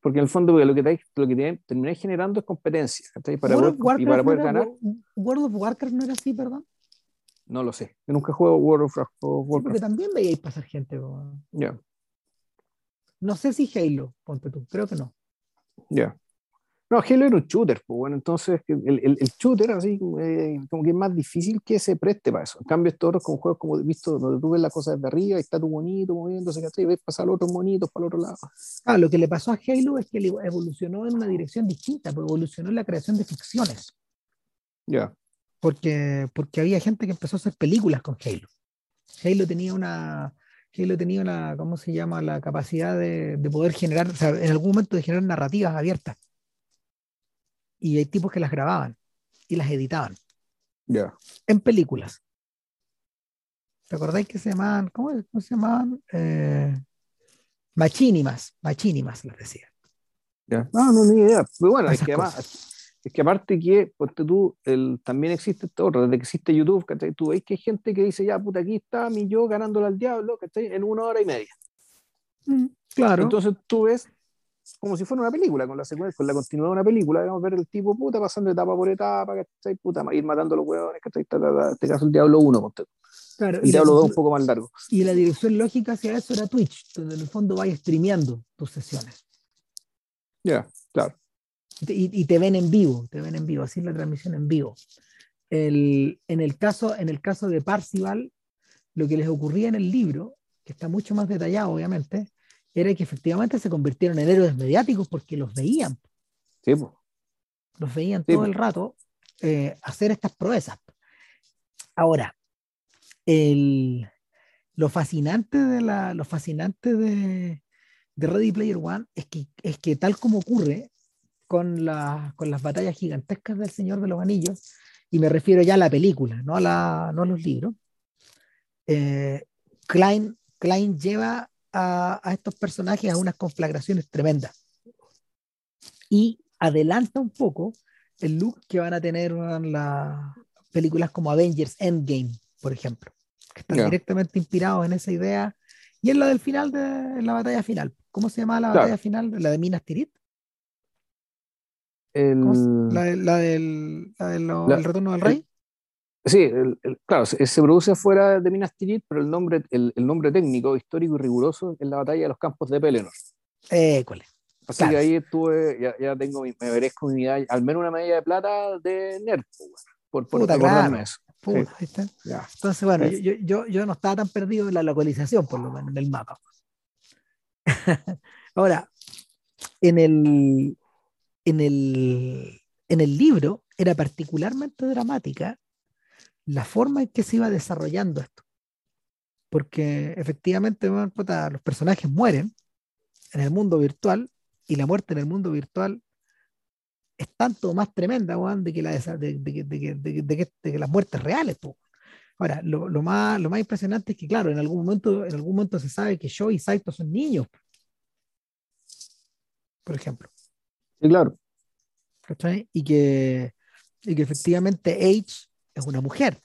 Speaker 2: Porque en el fondo lo que, te, lo que termináis generando es competencia. Para poder, y para poder ganar.
Speaker 1: ¿World of Warcraft no era así, perdón?
Speaker 2: No lo sé. Yo nunca juego World of Warcraft.
Speaker 1: porque también veíais pasar gente.
Speaker 2: Ya.
Speaker 1: No sé si Halo, ponte tú. Creo que no.
Speaker 2: Ya. No, Halo era un shooter, pues bueno, entonces el, el, el shooter así eh, como que es más difícil que se preste para eso. En cambio, estos otros como juegos como visto donde tú ves las cosas desde arriba y está tu monito moviéndose, Y ves pasar los otros monitos para el otro lado.
Speaker 1: Ah, lo que le pasó a Halo es que evolucionó en una dirección distinta, pues evolucionó en la creación de ficciones.
Speaker 2: Ya.
Speaker 1: Porque, porque había gente que empezó a hacer películas con Halo. Halo tenía una, Halo tenía la, ¿cómo se llama? La capacidad de, poder generar, o sea, en algún momento de generar narrativas abiertas. Y hay tipos que las grababan y las editaban.
Speaker 2: Ya.
Speaker 1: En películas. ¿Te acordáis que se llamaban, cómo, se llamaban? Eh, machinimas, machinimas, les decía.
Speaker 2: Ya. No, no, ni idea. Pero bueno, es que además, es que aparte que, porque tú, el, también existe esto otro, desde que existe YouTube, ¿cachai? Tú veis que hay gente que dice, ya, puta, aquí está mi yo ganándole al diablo, ¿cachai? En una hora y media.
Speaker 1: Mm, claro.
Speaker 2: Entonces tú ves como si fuera una película, con la secuencia, con la continuidad de una película, digamos, ver el tipo puta pasando etapa por etapa, ¿cachai? Puta, ir matando a los huevones, ¿cachai? En este caso el Diablo 1,
Speaker 1: Claro,
Speaker 2: y, Diablo 2 un poco más largo.
Speaker 1: Y la dirección lógica hacia eso era Twitch, donde en el fondo vayas streameando tus sesiones.
Speaker 2: Ya, claro.
Speaker 1: Y, y, te ven en vivo, te ven en vivo, así es la transmisión en vivo. El, en, el caso, en el caso de Parcival, lo que les ocurría en el libro, que está mucho más detallado, obviamente, era que efectivamente se convirtieron en héroes mediáticos porque los veían.
Speaker 2: Sí,
Speaker 1: Los veían todo el rato eh, hacer estas proezas. Ahora, el, lo fascinante de la, lo fascinante de, de Ready Player One es que, es que tal como ocurre con, la, con las batallas gigantescas del Señor de los Anillos, y me refiero ya a la película, no a, la, no a los libros, eh, Klein, Klein lleva a, a, estos personajes a unas conflagraciones tremendas y adelanta un poco el look que van a tener las películas como Avengers Endgame, por ejemplo, que están directamente inspirados en esa idea y en la del final de la batalla final. ¿Cómo se llama la batalla final? La de Minas Tirith.
Speaker 2: El...
Speaker 1: La, de, la, del, la del retorno del rey.
Speaker 2: Sí, el, claro, se, se, produce fuera de Minas Tirith, pero el nombre, el, nombre técnico, histórico y riguroso es la batalla de los campos de Pelennor.
Speaker 1: Eh,
Speaker 2: Así claro. que ahí estuve, ya, ya tengo, me merezco mi medalla, al menos una medalla de plata de nerd, por, por
Speaker 1: Puta,
Speaker 2: recordarme
Speaker 1: claro.
Speaker 2: eso.
Speaker 1: Puta,
Speaker 2: Sí.
Speaker 1: ¿viste?
Speaker 2: Ya.
Speaker 1: Entonces, bueno,
Speaker 2: Sí.
Speaker 1: yo, yo, yo no estaba tan perdido en la localización, por lo menos en el mapa. Ahora, en el, en el, en el libro era particularmente dramática la forma en que se iba desarrollando esto. Porque efectivamente los personajes mueren en el mundo virtual y la muerte en el mundo virtual es tanto más tremenda de, que de, de las muertes reales. Ahora, lo, lo más, lo más impresionante es que, claro, en algún momento, en algún momento se sabe que Joe y Saito son niños, por ejemplo.
Speaker 2: Sí, claro.
Speaker 1: Y que, y que efectivamente H es una mujer.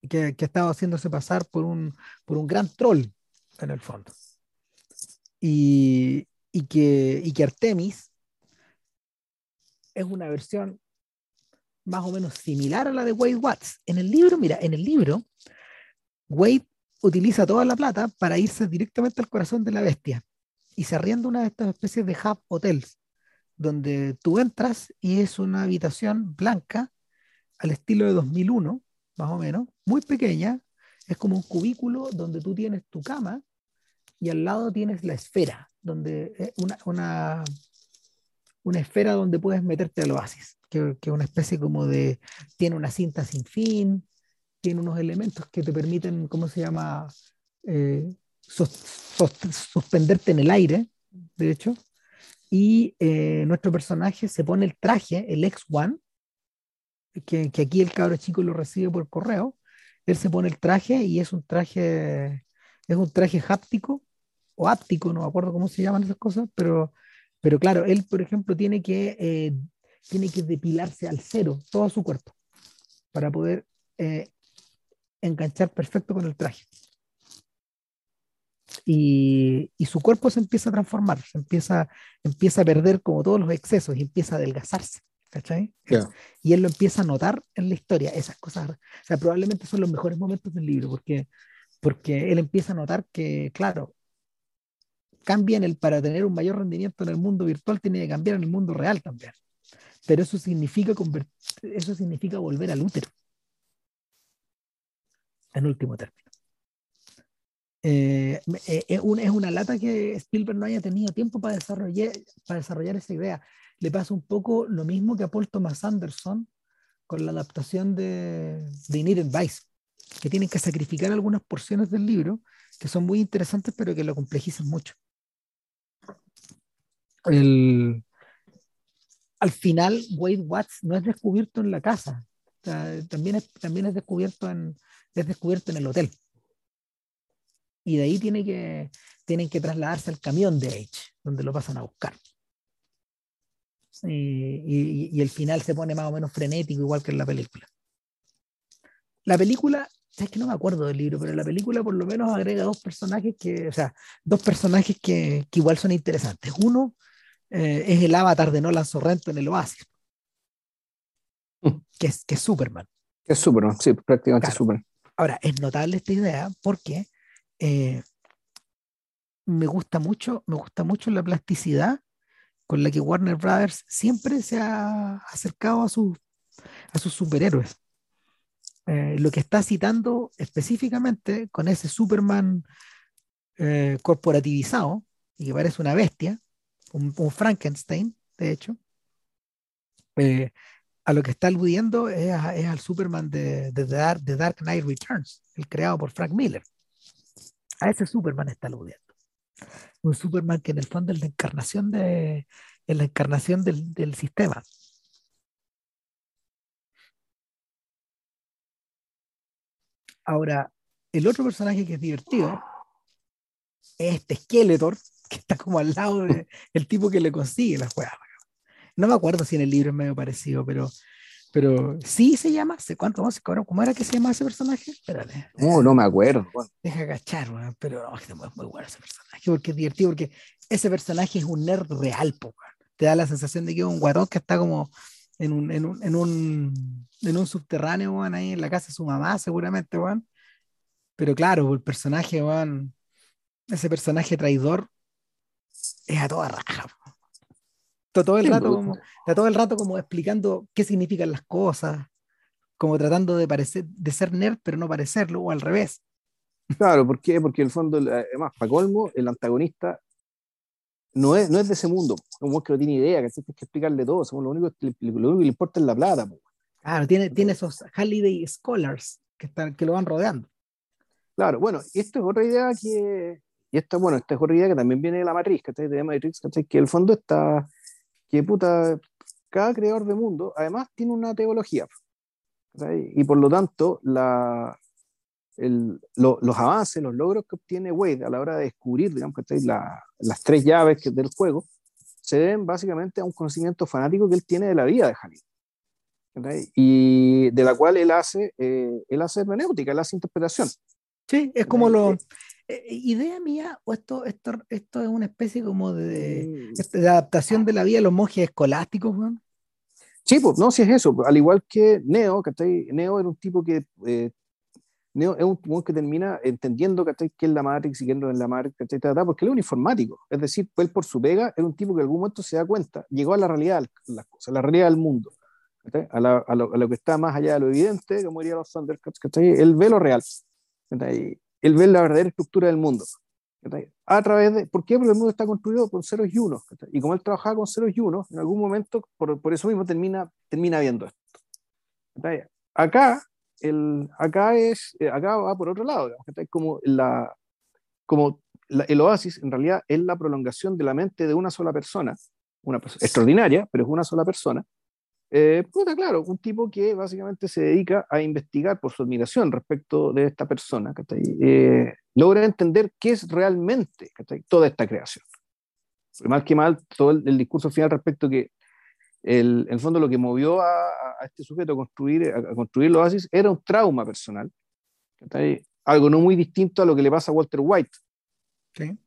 Speaker 1: Que, que ha estado haciéndose pasar por un, por un gran troll, en el fondo. Y, y, que, y que Artemis es una versión más o menos similar a la de Wade Watts. En el libro, mira, en el libro, Wade utiliza toda la plata para irse directamente al corazón de la bestia y se arrienda una de estas especies de hub hotels donde tú entras y es una habitación blanca al estilo de 2001, más o menos, muy pequeña, es como un cubículo donde tú tienes tu cama y al lado tienes la esfera, donde eh, una, una, una esfera donde puedes meterte al oasis, que, es una especie como de, tiene una cinta sin fin, tiene unos elementos que te permiten, ¿cómo se llama? Eh, suspenderte en el aire, de hecho, y eh, nuestro personaje se pone el traje, el X1, que, que aquí el cabro chico lo recibe por correo, él se pone el traje y es un traje, es un traje háptico o áptico, no me acuerdo cómo se llaman esas cosas, pero, pero claro, él, por ejemplo, tiene que, eh, tiene que depilarse al cero todo su cuerpo para poder eh, enganchar perfecto con el traje. Y, y su cuerpo se empieza a transformar, se empieza, empieza a perder como todos los excesos y empieza a adelgazarse. ¿cachai?
Speaker 2: Ya.
Speaker 1: Y él lo empieza a notar en la historia, esas cosas. O sea, probablemente son los mejores momentos del libro, porque, porque él empieza a notar que, claro, cambia en el, para tener un mayor rendimiento en el mundo virtual, tiene que cambiar en el mundo real también. Pero eso significa, convert- eso significa volver al útero. En último término. Eh, eh, es, un- es una lata que Spielberg no haya tenido tiempo para desarrollar, para desarrollar esa idea. Le pasa un poco lo mismo que a Paul Thomas Anderson con la adaptación de, de Inherent Vice, que tienen que sacrificar algunas porciones del libro que son muy interesantes, pero que lo complejizan mucho. El- al final, Wade Watts no es descubierto en la casa, o sea, también, también es, descubierto en, es descubierto en el hotel. Y de ahí tiene que, tienen que trasladarse al camión de H, donde lo pasan a buscar. Y, y- y el final se pone más o menos frenético, igual que en la película. La película es que no me acuerdo del libro, pero la película por lo menos agrega dos personajes que, o sea, dos personajes que, que igual son interesantes. Uno eh, es el avatar de Nolan Sorrento en el Oasis, mm. que, es, que es Superman.
Speaker 2: Es Superman, sí, prácticamente Superman.
Speaker 1: Ahora, es notable esta idea porque eh, me gusta mucho, me gusta mucho la plasticidad con la que Warner Brothers siempre se ha acercado a, sus superhéroes. Eh, lo que está citando específicamente con ese Superman eh, corporativizado y que parece una bestia, un, Frankenstein, de hecho, eh, a lo que está aludiendo es, al Superman de, de, The Dark Knight Returns, el creado por Frank Miller. A ese Superman está aludiendo. Un Superman que en el fondo es la encarnación, de, la encarnación del, sistema. Ahora, el otro personaje que es divertido es este Skeletor, que está como al lado del tipo que le consigue la juega. No me acuerdo si en el libro es medio parecido, pero, pero sí se llama. ¿Cuánto vamos ¿Cómo era que se llama ese personaje? Espérate.
Speaker 2: No, no me acuerdo.
Speaker 1: Deja agachar, pero no, es muy bueno ese personaje, porque es divertido, porque ese personaje es un nerd real, po, te da la sensación de que es un guatón que está como en un, en un, en un, en un subterráneo, weón, ahí en la casa de su mamá, seguramente, weón. Pero claro, el personaje, weón, ese personaje traidor es a toda raja. Está todo, el rato como, está todo el rato como explicando qué significan las cosas, como tratando de parecer, de ser nerd, pero no parecerlo, o al revés.
Speaker 2: Claro, ¿por qué? Porque en el fondo, además, para colmo, el antagonista no es, no es de ese mundo. un que no tiene idea, que tienes que explicarle todo. Somos lo, único, lo único que le importa es la plata.
Speaker 1: Claro, tiene, tiene esos Holiday Scholars que, están, que lo van rodeando.
Speaker 2: Claro, bueno, esta es otra idea que. Y esta, bueno, esta es otra idea que también viene de la matriz, ¿cachai? De Matrix, ¿cachai? Que el fondo está. Que puta. Cada creador de mundo, además, tiene una teología. Y por lo tanto, la, los avances, los logros que obtiene Wade a la hora de descubrir, digamos, las tres llaves del juego, se deben básicamente a un conocimiento fanático que él tiene de la vida de Halil. Y de la cual él hace, eh, él hace hermenéutica, él hace interpretación.
Speaker 1: Sí, es como lo... Eh, eh, idea mía, o esto, esto, esto es una especie como de, mm. de adaptación de la vida de los monjes escolásticos,
Speaker 2: Sí, pues no, si es eso. Al igual que Neo, que Neo era un tipo que Neo es un que termina entendiendo que es la Matrix y que no es la Matrix, porque él es un informático. Es decir, él por su pega era un tipo que en algún momento se da cuenta, llegó a la realidad las cosas, a la realidad del mundo, a, la, a, lo, a, lo, que está más allá de lo evidente, como diría los Thundercats, él ve lo real, él ve la verdadera estructura del mundo. A través de, ¿Por qué? Porque el mundo está construido con ceros y unos. Y como él trabajaba con ceros y unos, en algún momento, por, por eso mismo termina, termina viendo esto. Acá el, acá, es, eh, acá va por otro lado, como, la, como el oasis en realidad es la prolongación de la mente de una sola persona, una persona extraordinaria, pero es una sola persona. Eh, puta, claro, un tipo que básicamente se dedica a investigar por su admiración respecto de esta persona, eh, logra entender qué es realmente toda esta creación. Más que mal, todo el, el discurso final respecto que el, en el fondo lo que movió a, este sujeto a construir, a, construir los oasis era un trauma personal, algo no muy distinto a lo que le pasa a Walter White.
Speaker 1: ¿Sí?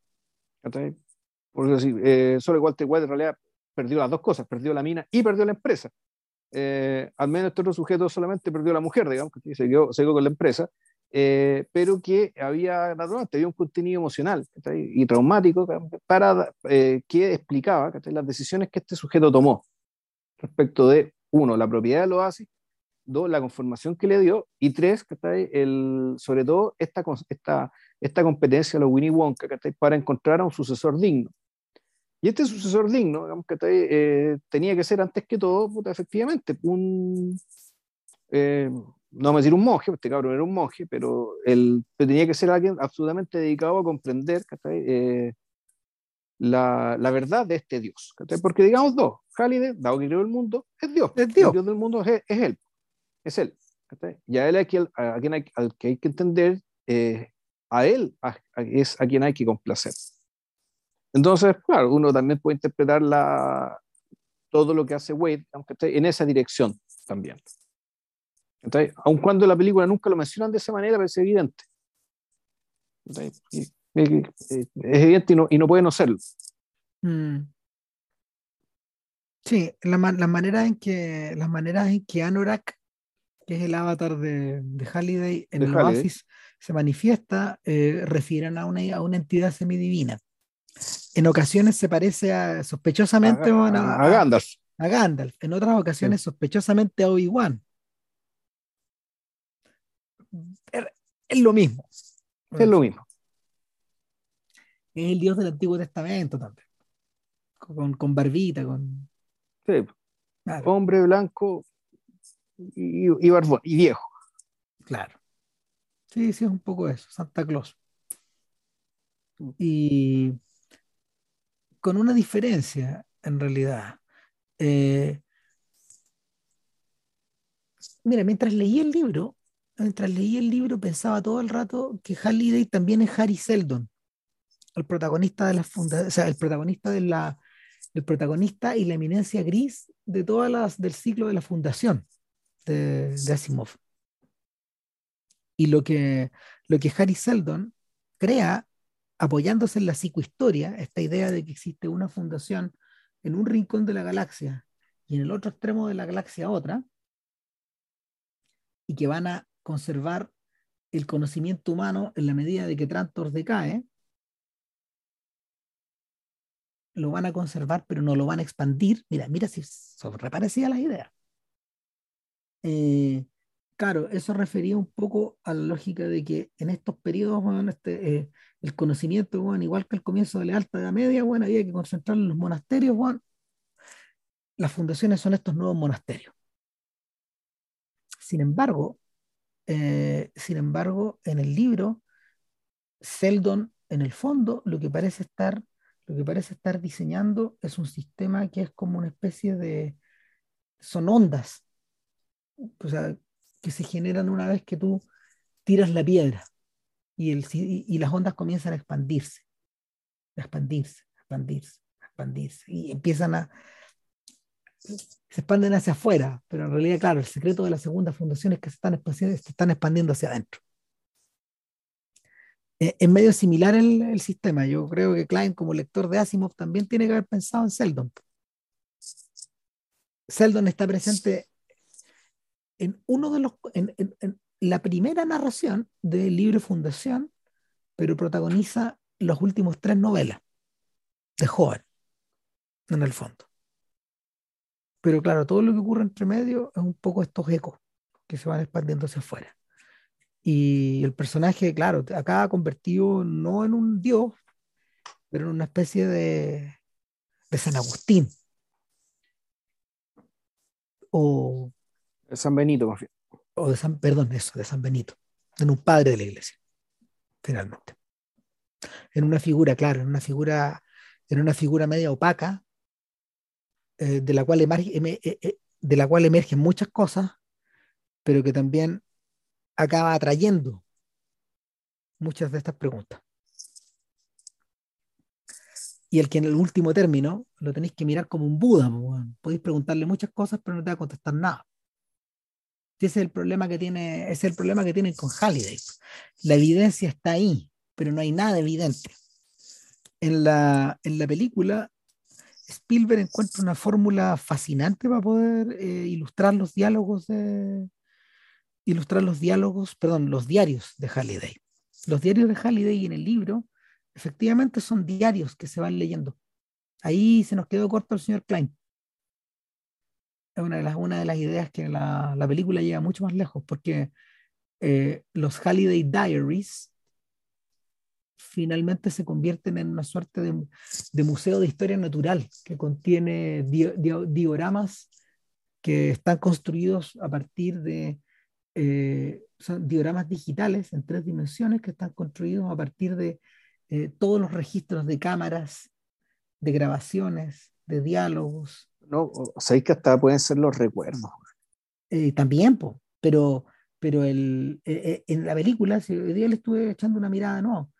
Speaker 2: Porque así, eh, solo Walter White en realidad perdió las dos cosas, perdió la mina y perdió la empresa. Eh, al menos este otro sujeto solamente perdió la mujer, digamos, que se quedó, se quedó con la empresa, eh, pero que había, naturalmente, había un contenido emocional y traumático para, que explicaba las decisiones que este sujeto tomó respecto de, uno, la propiedad del oasis, dos, la conformación que le dio, y tres, el, sobre todo esta, esta, esta competencia de los Winnie Wonka para encontrar a un sucesor digno. Y este sucesor digno, digamos, que eh, tenía que ser antes que todo, efectivamente, un, eh, no vamos a decir un monje, este cabrón era un monje, pero él tenía que ser alguien absolutamente dedicado a comprender eh, la, la, verdad de este Dios. Porque digamos dos, Halide, dado que creó el mundo, es Dios. Es Dios. El Dios del mundo es, es Él. Es Él. Y a Él hay que, a, quien hay, al que hay que entender, eh, a Él es a quien hay que complacer. Entonces, claro, uno también puede interpretar la, todo lo que hace Wade, aunque esté en esa dirección también. Entonces, aun cuando la película nunca lo mencionan de esa manera, pero es evidente. Es evidente y no, y no puede no serlo.
Speaker 1: Mm. Sí, la, las maneras en que las maneras en que Anorak, que es el avatar de, de Halliday en el Oasis, se manifiesta, eh, refieren a una, a una entidad semidivina. En ocasiones se parece a, sospechosamente
Speaker 2: a, a, Gandalf.
Speaker 1: A Gandalf. En otras ocasiones sospechosamente a Obi-Wan. Es lo mismo.
Speaker 2: Es lo mismo.
Speaker 1: Es el Dios del Antiguo Testamento también. Con, con barbita, con.
Speaker 2: Sí. Hombre blanco y, y, barbón, y viejo.
Speaker 1: Claro. Sí, sí, es un poco eso, Santa Claus. Y con una diferencia, en realidad. Eh, mira, mientras leí el libro, mientras leí el libro pensaba todo el rato que Halliday también es Harry Seldon, el protagonista de la funda o sea, el protagonista de la el protagonista y la eminencia gris de todas las del ciclo de la fundación de, de Asimov. Y lo que, lo que Harry Seldon crea, apoyándose en la psicohistoria, esta idea de que existe una fundación en un rincón de la galaxia y en el otro extremo de la galaxia otra, y que van a conservar el conocimiento humano en la medida de que Trantor decae, lo van a conservar, pero no lo van a expandir. Mira, mira si son reparecidas las ideas. Eh, claro, eso refería un poco a la lógica de que en estos periodos, bueno, este, eh, el conocimiento, bueno, igual que el comienzo de la Alta Edad Media, bueno, había que concentrarlo en los monasterios, bueno, las fundaciones son estos nuevos monasterios. Sin embargo, eh, sin embargo, en el libro, Seldon, en el fondo, lo que parece estar, lo que parece estar diseñando es un sistema que es como una especie de, son ondas, que se generan una vez que tú tiras la piedra y, las ondas comienzan a expandirse, a expandirse, a expandirse, a expandirse, y empiezan a, se expanden hacia afuera, pero en realidad, claro, el secreto de la segunda fundación es que se están expandiendo, están expandiendo hacia adentro. Eh, es medio similar el, sistema. Yo creo que Klein, como lector de Asimov, también tiene que haber pensado en Seldon. Seldon está presente en uno de los, la primera narración del libro Fundación, pero protagoniza los últimos tres novelas de joven, en el fondo. Pero claro, todo lo que ocurre entre medio es un poco estos ecos que se van expandiendo hacia afuera. Y el personaje, claro, acá convertido no en un dios, pero en una especie de, de San Agustín. O.
Speaker 2: San Benito, más bien.
Speaker 1: O de San, perdón, eso, de San Benito. En un padre de la iglesia, finalmente. En una figura, claro, en una figura, en una figura media opaca, eh, de, la cual emerge, eh, eh, de la cual emergen muchas cosas, pero que también acaba atrayendo muchas de estas preguntas. Y el que en el último término lo tenéis que mirar como un Buda, podéis preguntarle muchas cosas, pero no te va a contestar nada. Ese es el problema que tiene, es el problema que tienen con Halliday. La evidencia está ahí, pero no hay nada evidente. En la, en la película Spielberg encuentra una fórmula fascinante para poder eh, ilustrar los diálogos de ilustrar los diálogos, perdón, los diarios de Halliday. Los diarios de Halliday en el libro efectivamente son diarios que se van leyendo. Ahí se nos quedó corto el señor Klein. Es una de las, una de las ideas que la, la película llega mucho más lejos, porque eh, los Halliday Diaries finalmente se convierten en una suerte de, de museo de historia natural que contiene di, di, dioramas que están construidos a partir de eh, son dioramas digitales en tres dimensiones que están construidos a partir de eh, todos los registros de cámaras, de grabaciones, de diálogos.
Speaker 2: No, sabéis que hasta pueden ser los recuerdos.
Speaker 1: Eh, también, pero, pero el, eh, en la película, si hoy día le estuve echando una mirada, no,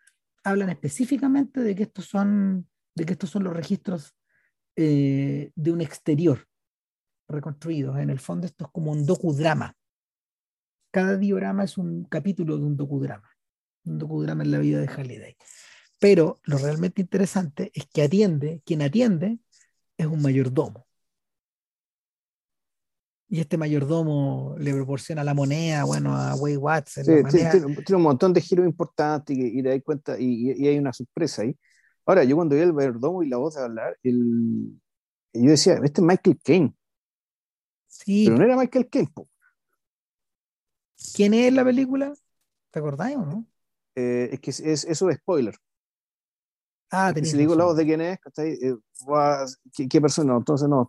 Speaker 1: hablan específicamente de que estos son, de que estos son los registros eh, de un exterior reconstruido. En el fondo esto es como un docudrama. cada diorama es un capítulo de un docudrama, un docudrama en la vida de Halliday. Pero lo realmente interesante es que atiende, quien atiende es un mayordomo. Y este mayordomo le proporciona la moneda, bueno, a Way Watson.
Speaker 2: tiene, un montón de giros importantes y, te das cuenta, y, hay una sorpresa ahí. Ahora, yo cuando vi el mayordomo y la voz de hablar, el, yo decía, este es Michael Caine. Sí. Pero no era Michael Caine.
Speaker 1: ¿Quién es la película? ¿Te acordáis o no?
Speaker 2: Eh, es que es, eso es spoiler.
Speaker 1: Ah,
Speaker 2: Si digo la voz de quién es, eh, ¿qué, persona? Entonces, no.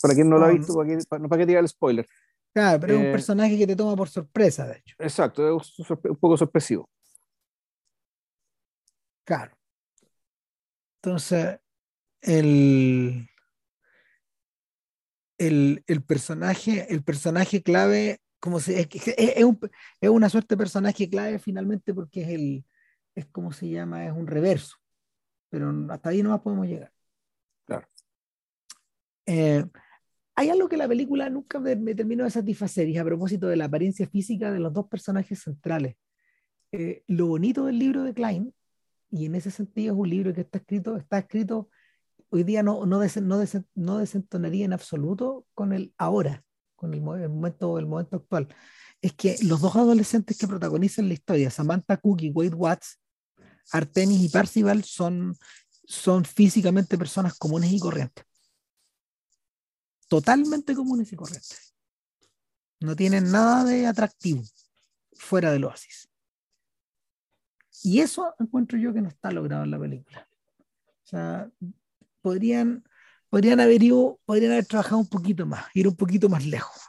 Speaker 2: Para quien no, lo ha visto, ¿para qué, para, para el spoiler?
Speaker 1: Claro, pero es un eh, personaje que te toma por sorpresa, de hecho.
Speaker 2: Exacto, es un poco sorpresivo.
Speaker 1: Claro. Entonces, el, el, el, personaje, el personaje clave, como se, es, es, un, es, una suerte de personaje clave finalmente porque es el, es como se llama, es un reverso. Pero hasta ahí no más podemos llegar. Eh, hay algo que la película nunca me, terminó de satisfacer y a propósito de la apariencia física de los dos personajes centrales. Eh, lo bonito del libro de Klein, y en ese sentido es un libro que está escrito, está escrito hoy día no, no, no, desentonaría en absoluto con el ahora, con el, momento, el momento actual. Es que los dos adolescentes que protagonizan la historia, Samantha Cook y Wade Watts, Artemis y Percival, son, son físicamente personas comunes y corrientes. Totalmente comunes y corrientes. No tienen nada de atractivo fuera del oasis. Y eso encuentro yo que no está logrado en la película. O sea, podrían, podrían, haber ido, podrían haber trabajado un poquito más, ir un poquito más lejos,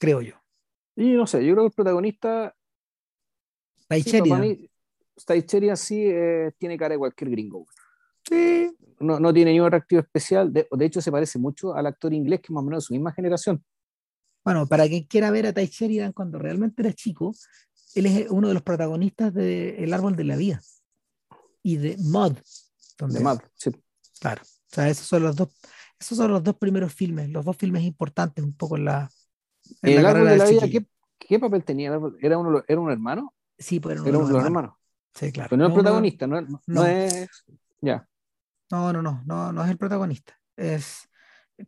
Speaker 1: creo yo.
Speaker 2: Y no sé, yo creo que el protagonista.
Speaker 1: Taicheria.
Speaker 2: Sí, sí eh, tiene cara de cualquier gringo.
Speaker 1: Sí.
Speaker 2: No, no tiene ningún atractivo especial. De, de, hecho, se parece mucho al actor inglés que es más o menos de su misma generación.
Speaker 1: Bueno, para quien quiera ver a Ty cuando realmente era chico, él es uno de los protagonistas de El Árbol de la Vida y de Mud.
Speaker 2: De Mud, sí.
Speaker 1: Claro. O sea, esos son los dos, esos son los dos primeros filmes, los dos filmes importantes un poco en la.
Speaker 2: En el árbol de la vida, ¿qué, papel tenía? ¿Era, uno, ¿Era un hermano?
Speaker 1: Sí, pues
Speaker 2: era, uno de los hermanos.
Speaker 1: Sí, claro.
Speaker 2: Pero no, es el protagonista, no, no, es. Ya.
Speaker 1: No, no, no, no, no es el protagonista. Es.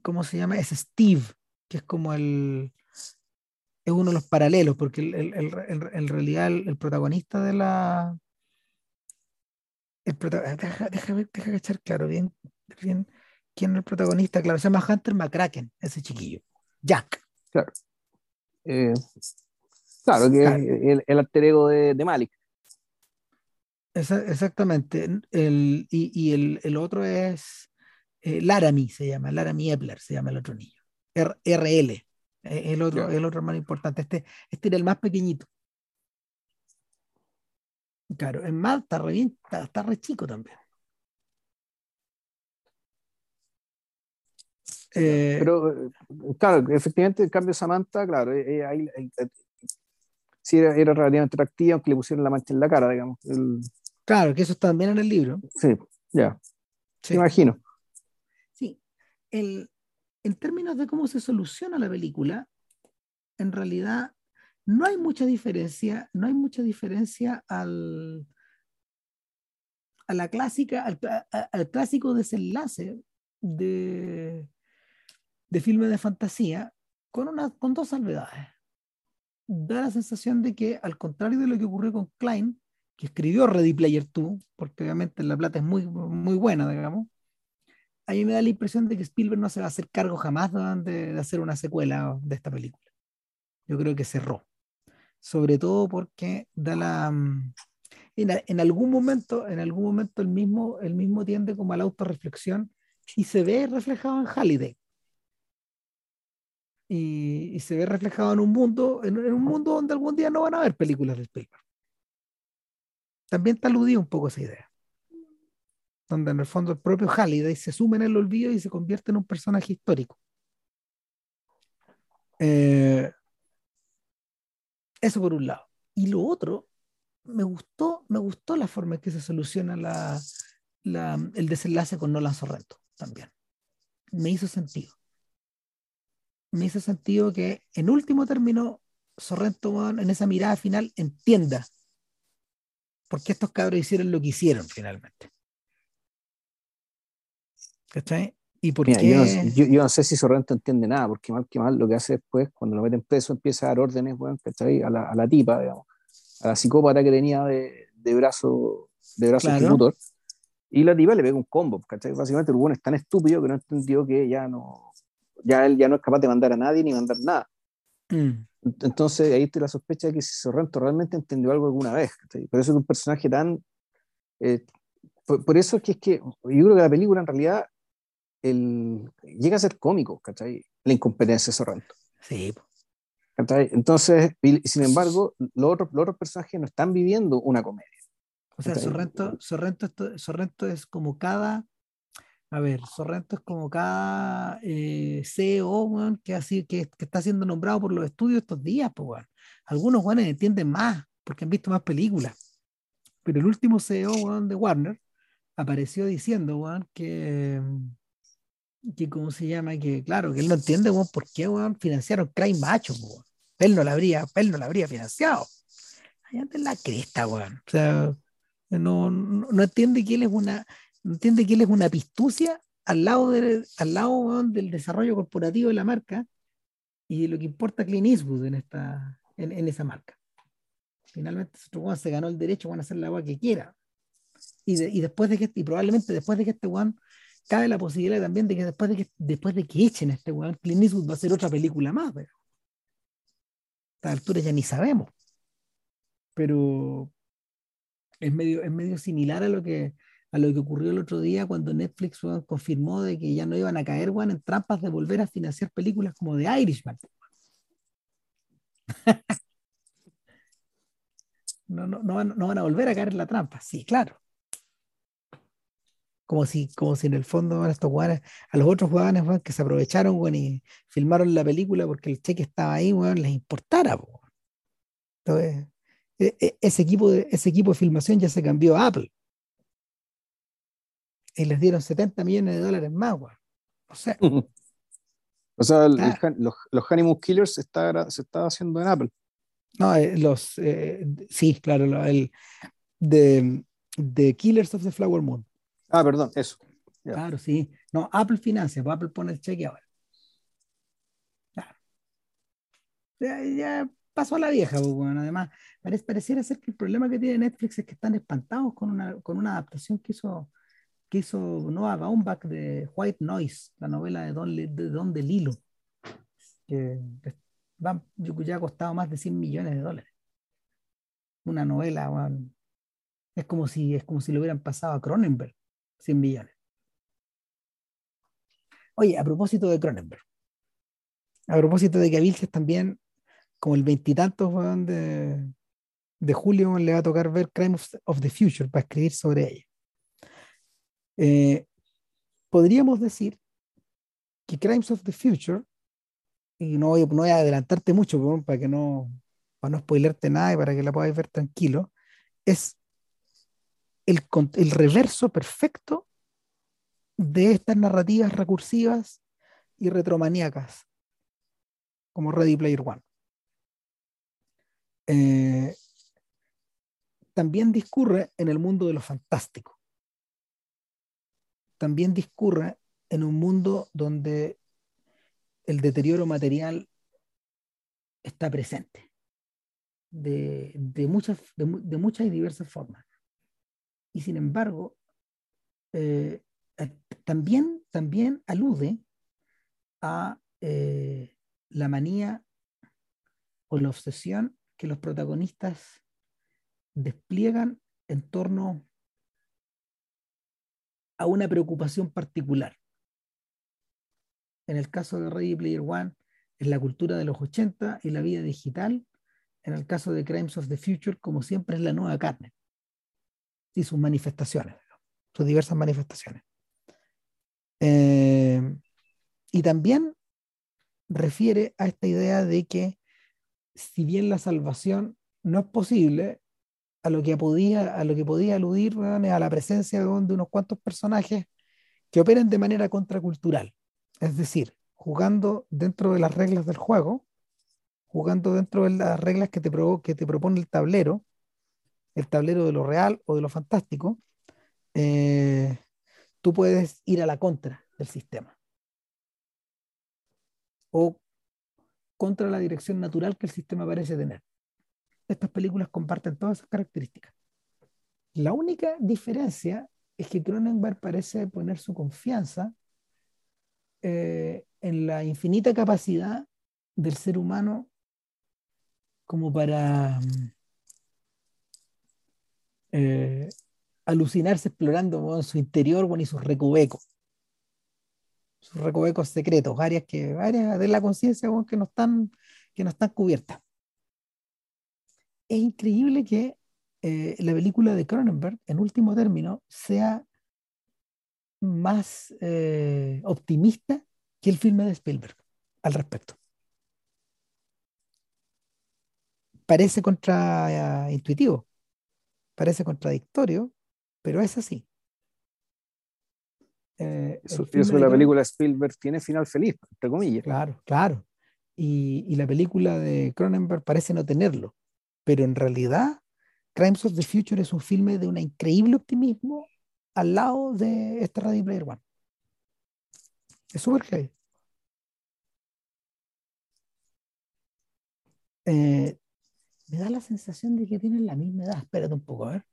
Speaker 1: ¿Cómo se llama? Es Steve, que es como el. Es uno de los paralelos, porque el, el, el, en realidad el, protagonista de la, el deja, déjame, deja echar claro bien, bien quién es el protagonista. Claro, se llama Hunter McCracken, ese chiquillo. Jack.
Speaker 2: Claro. Eh, claro, que es el, alter ego de, de Malik.
Speaker 1: Exactamente. El, y, y el, el, otro es eh, Laramie, se llama. Laramie Epler se llama el otro niño. RL. Eh, el otro, el otro hermano importante. Este, este era el más pequeñito. Claro, en Mad está re, está, re chico también.
Speaker 2: Eh, pero, claro, efectivamente, el cambio de Samantha, claro, ella, eh, eh, sí era, relativamente atractiva, aunque le pusieron la mancha en la cara, digamos.
Speaker 1: Claro, que eso está también en el libro.
Speaker 2: Sí, ya. Sí. imagino.
Speaker 1: Sí. El, en términos de cómo se soluciona la película, en realidad no hay mucha diferencia, no hay mucha diferencia al, a la clásica, al, clásico desenlace de, de filmes de fantasía con, una, con dos salvedades. Da la sensación de que, al contrario de lo que ocurrió con Klein, que escribió Ready Player 2, porque obviamente la plata es muy, muy buena, digamos, a mí me da la impresión de que Spielberg no se va a hacer cargo jamás de, de hacer una secuela de esta película. Yo creo que cerró sobre todo porque da la mm, en, algún momento, en algún momento el mismo, el mismo tiende como a la autorreflexión y se ve reflejado en Halliday. Y, se ve reflejado en un mundo, en, un mundo donde algún día no van a haber películas de Spielberg. También te aludí un poco esa idea. Donde en el fondo el propio Halliday se sume en el olvido y se convierte en un personaje histórico. Eh, eso por un lado. Y lo otro, me gustó, me gustó la forma en que se soluciona la, la, el desenlace con Nolan Sorrento también. Me hizo sentido. Me hizo sentido que en último término Sorrento, en esa mirada final, entienda por qué estos cabros hicieron lo que hicieron finalmente. ¿Cachai? ¿Y por qué?
Speaker 2: Yo no, sé si Sorrento entiende nada, porque mal que mal lo que hace después, cuando lo meten preso, empieza a dar órdenes, bueno, ¿cachai? A la, a la tipa, digamos, a la psicópata que tenía de, de brazo, de brazo ejecutor. Y la tipa le pega un combo, ¿cachai? Básicamente el bueno es tan estúpido que no entendió que ya no, ya él ya no es capaz de mandar a nadie ni mandar nada. Mm. Entonces ahí te la sospecha de que si Sorrento realmente entendió algo alguna vez. Por eso es un personaje tan... Eh, por, eso es que es que yo creo que la película en realidad el, llega a ser cómico, ¿cachai? La incompetencia de Sorrento.
Speaker 1: Sí.
Speaker 2: ¿cachai? Entonces, sin embargo, los otros, los otros personajes no están viviendo una comedia.
Speaker 1: O sea, Sorrento, Sorrento, Sorrento es como cada a ver, Sorrento es como cada eh, CEO que, así, que, está siendo nombrado por los estudios estos días. Pues, Algunos entienden más porque han visto más películas. Pero el último CEO de Warner apareció diciendo que, que, ¿cómo se llama? Que claro, que él no entiende por qué financiaron Crime Macho. Él no la habría, él no la habría financiado. Allá en la cresta, weón. O sea, no, no, no entiende que él es una entiende que él es una pistucia al lado, al lado del desarrollo corporativo de la marca y de lo que importa Clint Eastwood en, esta, en, esa marca. Finalmente, se ganó el derecho a hacer la agua que quiera. Y, y, después de que, y probablemente después de que este Juan cabe la posibilidad también de que después de que, después de que echen a este Juan, Clint Eastwood va a hacer otra película más. Pero a esta altura ya ni sabemos. Pero es medio, es medio similar a lo que a lo que ocurrió el otro día cuando Netflix confirmó de que ya no iban a caer en trampas de volver a financiar películas como The Irishman. no, no, no, van, a volver a caer en la trampa, sí, claro. Como si, como si en el fondo a estos a los otros jugadores que se aprovecharon y filmaron la película porque el cheque estaba ahí, les importara. Entonces, e, e, ese equipo, de, ese equipo de filmación ya se cambió a Apple y les dieron 70 millones de dólares más, güey. O sea,
Speaker 2: o sea los, los Honeymoon Killers se está, se está haciendo en Apple.
Speaker 1: No, eh, los, eh, sí, claro, el de, de, Killers of the Flower Moon.
Speaker 2: Ah, perdón, eso.
Speaker 1: Claro, sí. No, Apple financia, pues Apple pone el cheque ahora. Ya, ya, pasó a la vieja, pues, bueno, además, pareciera ser que el problema que tiene Netflix es que están espantados con una, con una adaptación que hizo que hizo Noah Baumbach de White Noise, la novela de Don, de Don DeLillo, que ya ha costado más de 100 millones de dólares. Una novela, es como si es como si lo hubieran pasado a Cronenberg, 100 millones. Oye, a propósito de Cronenberg, a propósito de que a Vilches también, como el veintitantos de, de julio, le va a tocar ver Crime of the Future para escribir sobre ella. Eh, podríamos decir que Crimes of the Future, y no voy, a adelantarte mucho para que no, para no spoilerte nada y para que la podáis ver tranquilo, es el, el reverso perfecto de estas narrativas recursivas y retromaníacas, como Ready Player One. Eh, también discurre en el mundo de lo fantástico también discurre en un mundo donde el deterioro material está presente de, muchas, de, muchas y diversas formas. Y sin embargo, eh, eh, también, también alude a eh, la manía o la obsesión que los protagonistas despliegan en torno a una preocupación particular. En el caso de Ready Player One, es la cultura de los 80 y la vida digital. En el caso de Crimes of the Future, como siempre, es la nueva carne y sus manifestaciones, sus diversas manifestaciones. Eh, y también refiere a esta idea de que si bien la salvación no es posible, a lo que podía, a lo que podía aludir a la presencia de unos cuantos personajes que operen de manera contracultural. Es decir, jugando dentro de las reglas del juego, jugando dentro de las reglas que te, que te propone el tablero, el tablero de lo real o de lo fantástico, eh, tú puedes ir a la contra del sistema. O contra la dirección natural que el sistema parece tener. Estas películas comparten todas esas características. La única diferencia es que Cronenberg parece poner su confianza eh, en la infinita capacidad del ser humano como para eh, alucinarse explorando su interior y sus recovecos. Sus recovecos secretos, áreas, que, áreas de la conciencia que, no que no están cubiertas. Es increíble que eh, la película de Cronenberg, en último término, sea más eh, optimista que el filme de Spielberg al respecto. Parece contraintuitivo, parece contradictorio, pero es así.
Speaker 2: Eh, eso, eso la película Spielberg tiene final feliz, entre comillas.
Speaker 1: Claro, claro. Y, y, la película de Cronenberg parece no tenerlo, pero en realidad Crimes of the Future es un filme de un increíble optimismo al lado de este Ready Player One. Es súper heavy. Eh, me da la sensación de que tienen la misma edad. Espérate un poco, a ver.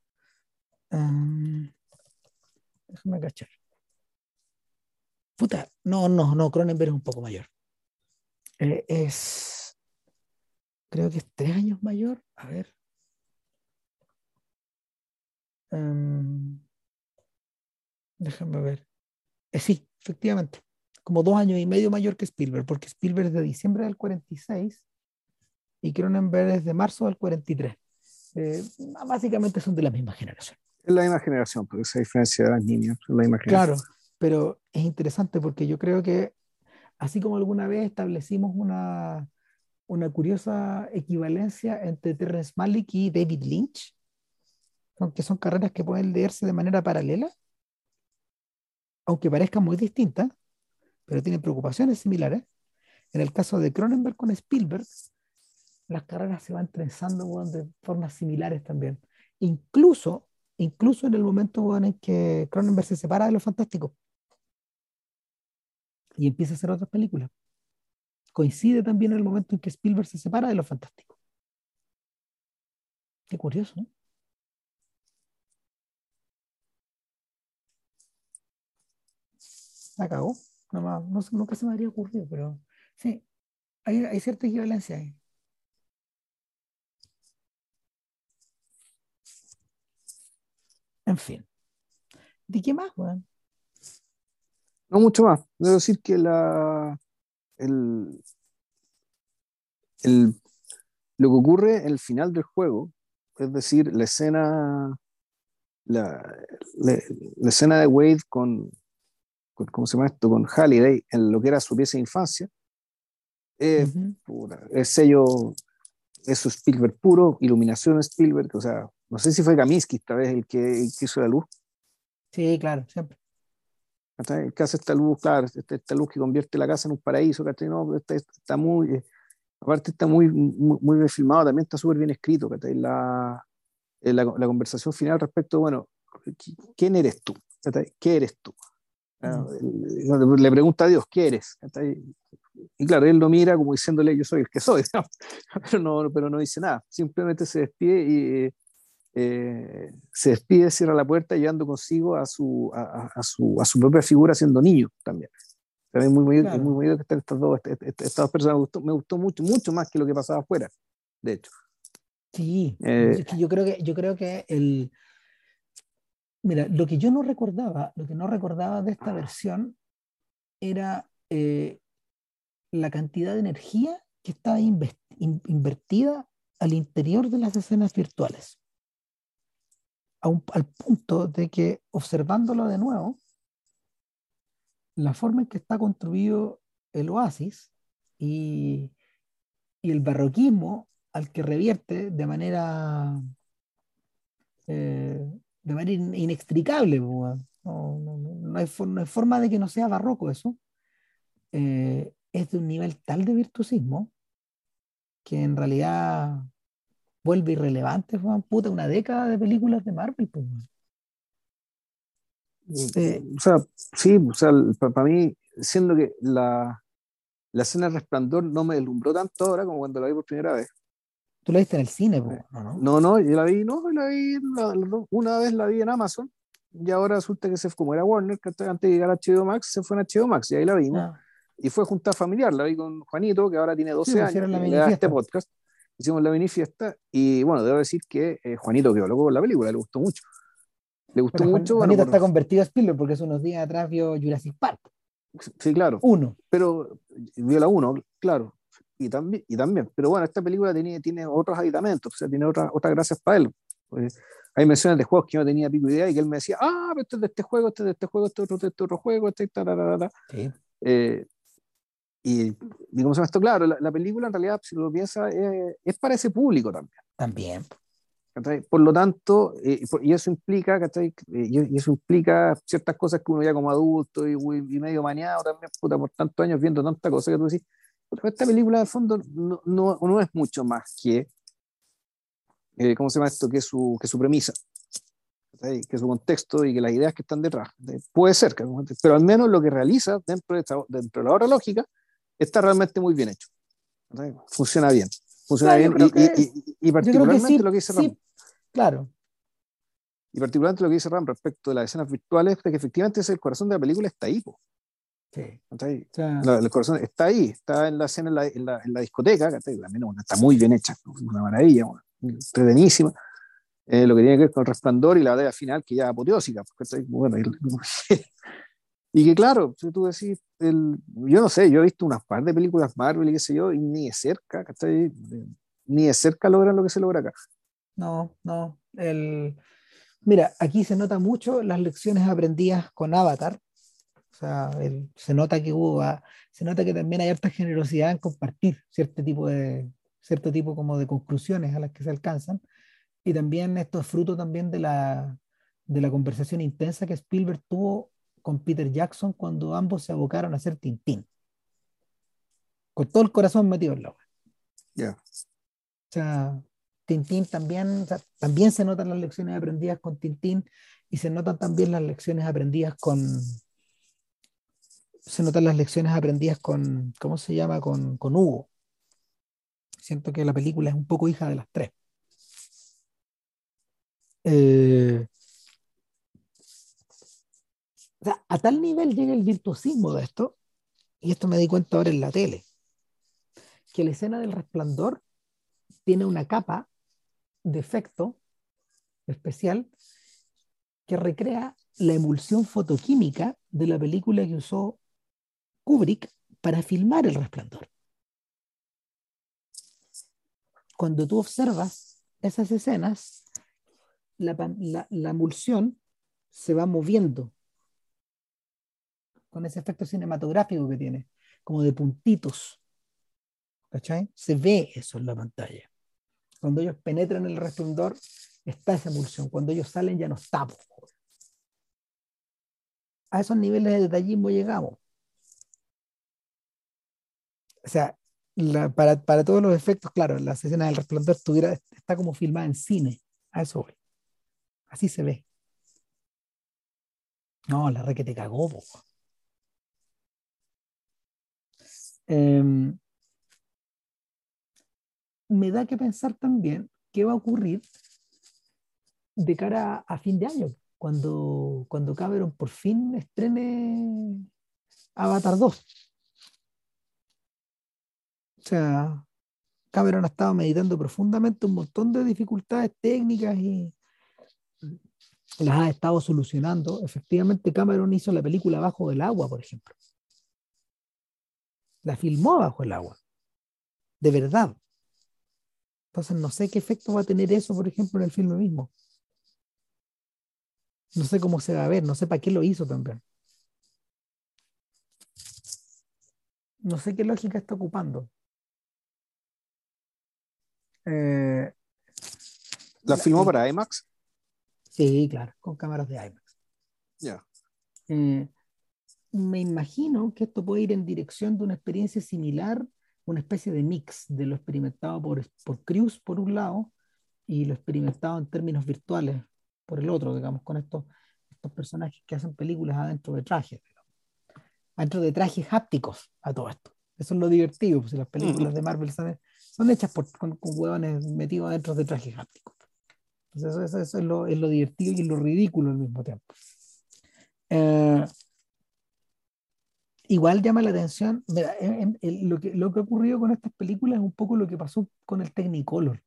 Speaker 1: Déjame cachar. Puta, no, no, no, Cronenberg es un poco mayor. Eh, es. Creo que es tres años mayor. A ver. Um, Déjame ver. Eh, sí, efectivamente. Como dos años y medio mayor que Spielberg, porque Spielberg es de diciembre del 46 y Cronenberg es de marzo del 43. Eh, básicamente son de la misma generación.
Speaker 2: Es la misma generación, porque esa diferencia de las niñas es la misma
Speaker 1: generación. Claro, pero es interesante porque yo creo que, así como alguna vez establecimos una, una curiosa equivalencia entre Terrence Malick y David Lynch, aunque son carreras que pueden leerse de manera paralela, aunque parezcan muy distintas, pero tienen preocupaciones similares. En el caso de Cronenberg con Spielberg, las carreras se van trenzando de formas similares también. Incluso, incluso en el momento en que Cronenberg se separa de lo fantástico y empieza a hacer otras películas. Coincide también en el momento en que Spielberg se separa de lo fantástico. Qué curioso. ¿no? acabó. No, no, nunca se me habría ocurrido, pero sí, hay, hay cierta equivalencia ahí. En fin. ¿De qué más, Juan?
Speaker 2: No mucho más. Debo decir que la, el, el, lo que ocurre en el final del juego, es decir, la escena, la, la escena de Wade con, ¿cómo se llama esto? Con Halliday, en lo que era su pieza de infancia, es, sello, eso Spielberg puro, iluminación Spielberg, o sea, no sé si fue Kaminsky esta vez el que, hizo la luz.
Speaker 1: Sí, claro, siempre.
Speaker 2: El que hace esta luz, claro, esta, luz que convierte la casa en un paraíso, No, está, muy, eh, aparte está muy, muy, bien filmado, también está súper bien escrito, La, eh, la, la, conversación final respecto, bueno, ¿quién eres tú? ¿Qué eres tú? Ah, le pregunta a Dios, ¿qué eres? Y claro, él lo mira como diciéndole, yo soy el que soy, pero, no, pero no dice nada, simplemente se despide y eh, se despide, cierra la puerta llevando consigo a su, a, su, a su propia figura siendo niño también. También muy, muy, muy, muy que están estas dos, estas dos personas, me gustó, me gustó mucho, mucho más que lo que pasaba afuera, de hecho.
Speaker 1: Sí, eh, yo creo que, yo creo que el, Mira, lo que yo no recordaba, lo que no recordaba de esta versión era eh, la cantidad de energía que estaba invertida al interior de las escenas virtuales. Al punto de que observándolo de nuevo, la forma en que está construido el oasis y, y el barroquismo al que revierte de manera eh, de manera inextricable. No, no, hay forma de que no sea barroco eso. Eh, es de un nivel tal de virtuosismo que en realidad vuelve irrelevante, fue puta, una década de películas de Marvel. Pues,
Speaker 2: eh, o sea, sí, o sea, para mí, siendo que la, la escena de resplandor no me deslumbró tanto ahora como cuando la vi por primera vez.
Speaker 1: ¿Tú la viste en el cine? ¿no?
Speaker 2: no, no, yo la vi, no, la vi, una vez la vi en Amazon y ahora resulta que se como era Warner, que antes de llegar a HBO Max, se fue a HBO Max y ahí la vimos. Ah. Y fue junta familiar, la vi con Juanito, que ahora tiene 12 pues, años, le da este podcast. Hicimos la mini fiesta y bueno, debo decir que eh, Juanito quedó loco con la película, le gustó mucho. Le gustó mucho.
Speaker 1: Juanito está convertido a Spielberg porque hace unos días atrás vio Jurassic Park.
Speaker 2: Sí, claro.
Speaker 1: Uno.
Speaker 2: Pero vio la uno, claro. Y también, y también. Pero bueno, esta película tiene, tiene otros aditamentos, o sea, tiene otras otras gracias para él. Pues, hay menciones de juegos que yo no tenía pico idea y que él me decía, ah, pero este es de este juego, este es de este juego, este es de este otro juego, este, ta, ta, sí. eh, y, se esto, claro, la, película en realidad, si lo piensa, es para ese público también.
Speaker 1: También.
Speaker 2: Por lo tanto, eh, y eso implica, eh, y eso implica ciertas cosas que uno ya como adulto y, y medio mañado también, puta, por tantos años viendo tanta cosa que tú decís, esta película de fondo no, no, no es mucho más que, eh, ¿cómo se llama esto? Que su, que su premisa, que su contexto y que las ideas que están detrás. Puede ser, pero al menos lo que realiza dentro de, dentro de la obra lógica está realmente muy bien hecho. Funciona bien. Funciona bien y, particularmente lo que dice Ram.
Speaker 1: claro.
Speaker 2: Y particularmente lo que dice Ram respecto de las escenas virtuales, de que efectivamente es el corazón de la película está ahí. Sí. el corazón está ahí, está en la escena en la, en la, en la discoteca, está muy bien hecha, una maravilla, entretenidísima. Eh, lo que tiene que ver con el resplandor y la batalla final, que ya apoteósica. Bueno, y que claro, si tú decís, el, yo no sé, yo he visto unas par de películas Marvel y qué sé yo, y ni de cerca, Ni de cerca logran lo que se logra acá.
Speaker 1: No, no. El... Mira, aquí se nota mucho las lecciones aprendidas con Avatar. O sea, se nota que hubo, ah, se nota que también hay harta generosidad en compartir cierto tipo de, cierto tipo como de conclusiones a las que se alcanzan. Y también esto es fruto también de la, de la conversación intensa que Spielberg tuvo con Peter Jackson cuando ambos se abocaron a hacer Tintín. Con todo el corazón metido en la obra.
Speaker 2: Ya.
Speaker 1: O sea, Tintín también, también se notan las lecciones aprendidas con Tintín y se notan también las lecciones aprendidas con. Se notan las lecciones aprendidas con. ¿Cómo se llama? Con, con Hugo. Siento que la película es un poco hija de las tres. Eh, a tal nivel llega el virtuosismo de esto, y esto me di cuenta ahora en la tele, que la escena del resplandor tiene una capa de efecto especial que recrea la emulsión fotoquímica de la película que usó Kubrick para filmar el resplandor. Cuando tú observas esas escenas, la, la emulsión se va moviendo con ese efecto cinematográfico que tiene, como de puntitos. ¿Cachai? Se ve eso en la pantalla. Cuando ellos penetran el resplandor, está esa emulsión. Cuando ellos salen, ya no está. A esos niveles de detallismo llegamos. O sea, para, para, todos los efectos, claro, la escena del resplandor estuviera, está como filmada en cine. A eso voy. Así se ve. No, la re que te cagó, po. Em, me da que pensar también qué va a ocurrir de cara a, fin de año, cuando, cuando Cameron por fin estrene Avatar 2. O sea, Cameron ha estado meditando profundamente un montón de dificultades técnicas y las ha estado solucionando. Efectivamente, Cameron hizo la película Bajo del Agua, por ejemplo la filmó bajo el agua. De verdad. Entonces no sé qué efecto va a tener eso, por ejemplo, en el filme mismo. No sé cómo se va a ver, no sé para qué lo hizo también. No sé qué lógica está ocupando.
Speaker 2: Eh, ¿La filmó para IMAX?
Speaker 1: Sí, claro, con cámaras de IMAX.
Speaker 2: Ya.
Speaker 1: Eh, me imagino que esto puede ir en dirección de una experiencia similar una especie de mix de lo experimentado por, por Cruz por un lado y lo experimentado en términos virtuales por el otro, digamos, con estos, estos personajes que hacen películas adentro de trajes, adentro de trajes hápticos a todo esto. Eso es lo divertido, pues las películas de Marvel son, son hechas por, con, con, huevones metidos adentro de trajes hápticos. Entonces eso, eso, es, lo, es, lo, divertido y lo ridículo al mismo tiempo. Eh, igual llama la atención, mira, en, en, lo, que, lo que ha ocurrido con estas películas es un poco lo que pasó con el Technicolor.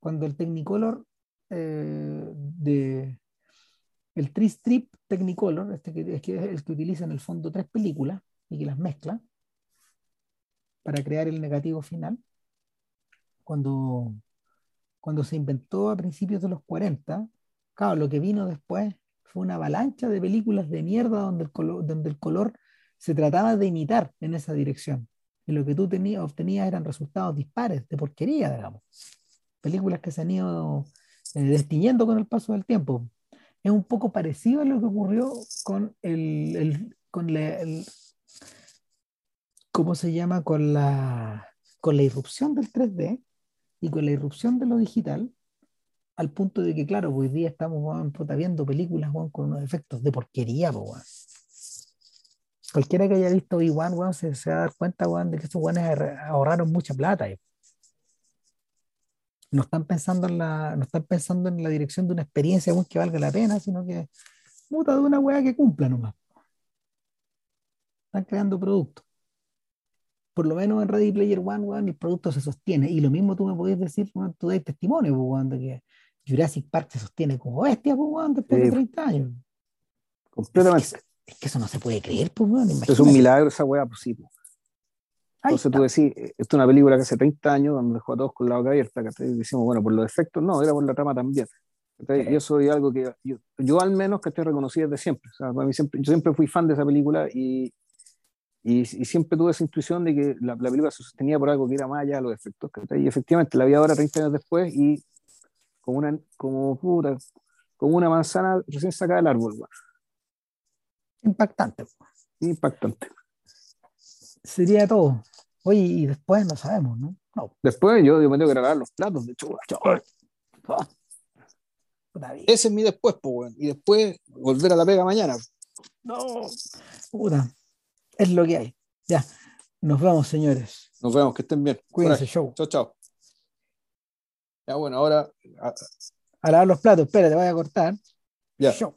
Speaker 1: Cuando el Technicolor eh, de el Tri-Strip Technicolor, este que, es, que es el que utiliza en el fondo tres películas y que las mezcla para crear el negativo final, cuando, cuando se inventó a principios de los 40, claro, lo que vino después fue una avalancha de películas de mierda donde el color, donde el color se trataba de imitar en esa dirección. Y lo que tú tenías, obtenías eran resultados dispares, de porquería, digamos. Películas que se han ido eh, con el paso del tiempo. Es un poco parecido a lo que ocurrió con el, con la, ¿cómo se llama? Con la, con la irrupción del 3D y con la irrupción de lo digital, al punto de que, claro, hoy día estamos bueno, viendo películas con unos efectos de porquería, bueno. Cualquiera que haya visto Obi-Wan, bueno, se, se, va a dar cuenta bueno, de que estos buenos ahorraron mucha plata. Eh. No están, pensando en la, no están pensando en la dirección de una experiencia que valga la pena, sino que muta de una weá que cumpla nomás. Están creando productos por lo menos en Ready Player One, weón, el producto se sostiene. Y lo mismo tú me podés decir, weón, tú das testimonio, weón, de que Jurassic Park se sostiene como bestia, weón, después de 30 años.
Speaker 2: Completamente.
Speaker 1: Es que, es que, eso no se puede creer, pues, weón.
Speaker 2: Es un milagro esa weá, pues sí. Entonces tú decís, esto es una película que hace 30 años, donde dejó a todos con la boca abierta, que decimos, bueno, por los efectos, no, era por la trama también. Y eso es algo que yo, yo, al menos que estoy reconocido desde siempre. O sea, para mí siempre. Yo siempre fui fan de esa película y, y, y, siempre tuve esa intuición de que la, la, película se sostenía por algo que era más allá de los efectos. Y efectivamente la vi ahora 30 años después y como una, como, puta, como una manzana recién sacada del árbol. Bueno.
Speaker 1: Impactante.
Speaker 2: Impactante.
Speaker 1: Sería todo. Oye, y después no sabemos, ¿no? no.
Speaker 2: Después yo, yo me tengo que grabar los platos, de hecho. Ese es mi después, pues, bueno. Y después volver a la pega mañana.
Speaker 1: No, puta es lo que hay. Ya, nos vemos, señores.
Speaker 2: Nos vemos, que estén bien.
Speaker 1: Cuídense, show.
Speaker 2: Chao, chao. Ya, bueno, ahora.
Speaker 1: A, a lavar los platos, espérate, voy a cortar.
Speaker 2: Ya.
Speaker 1: Show.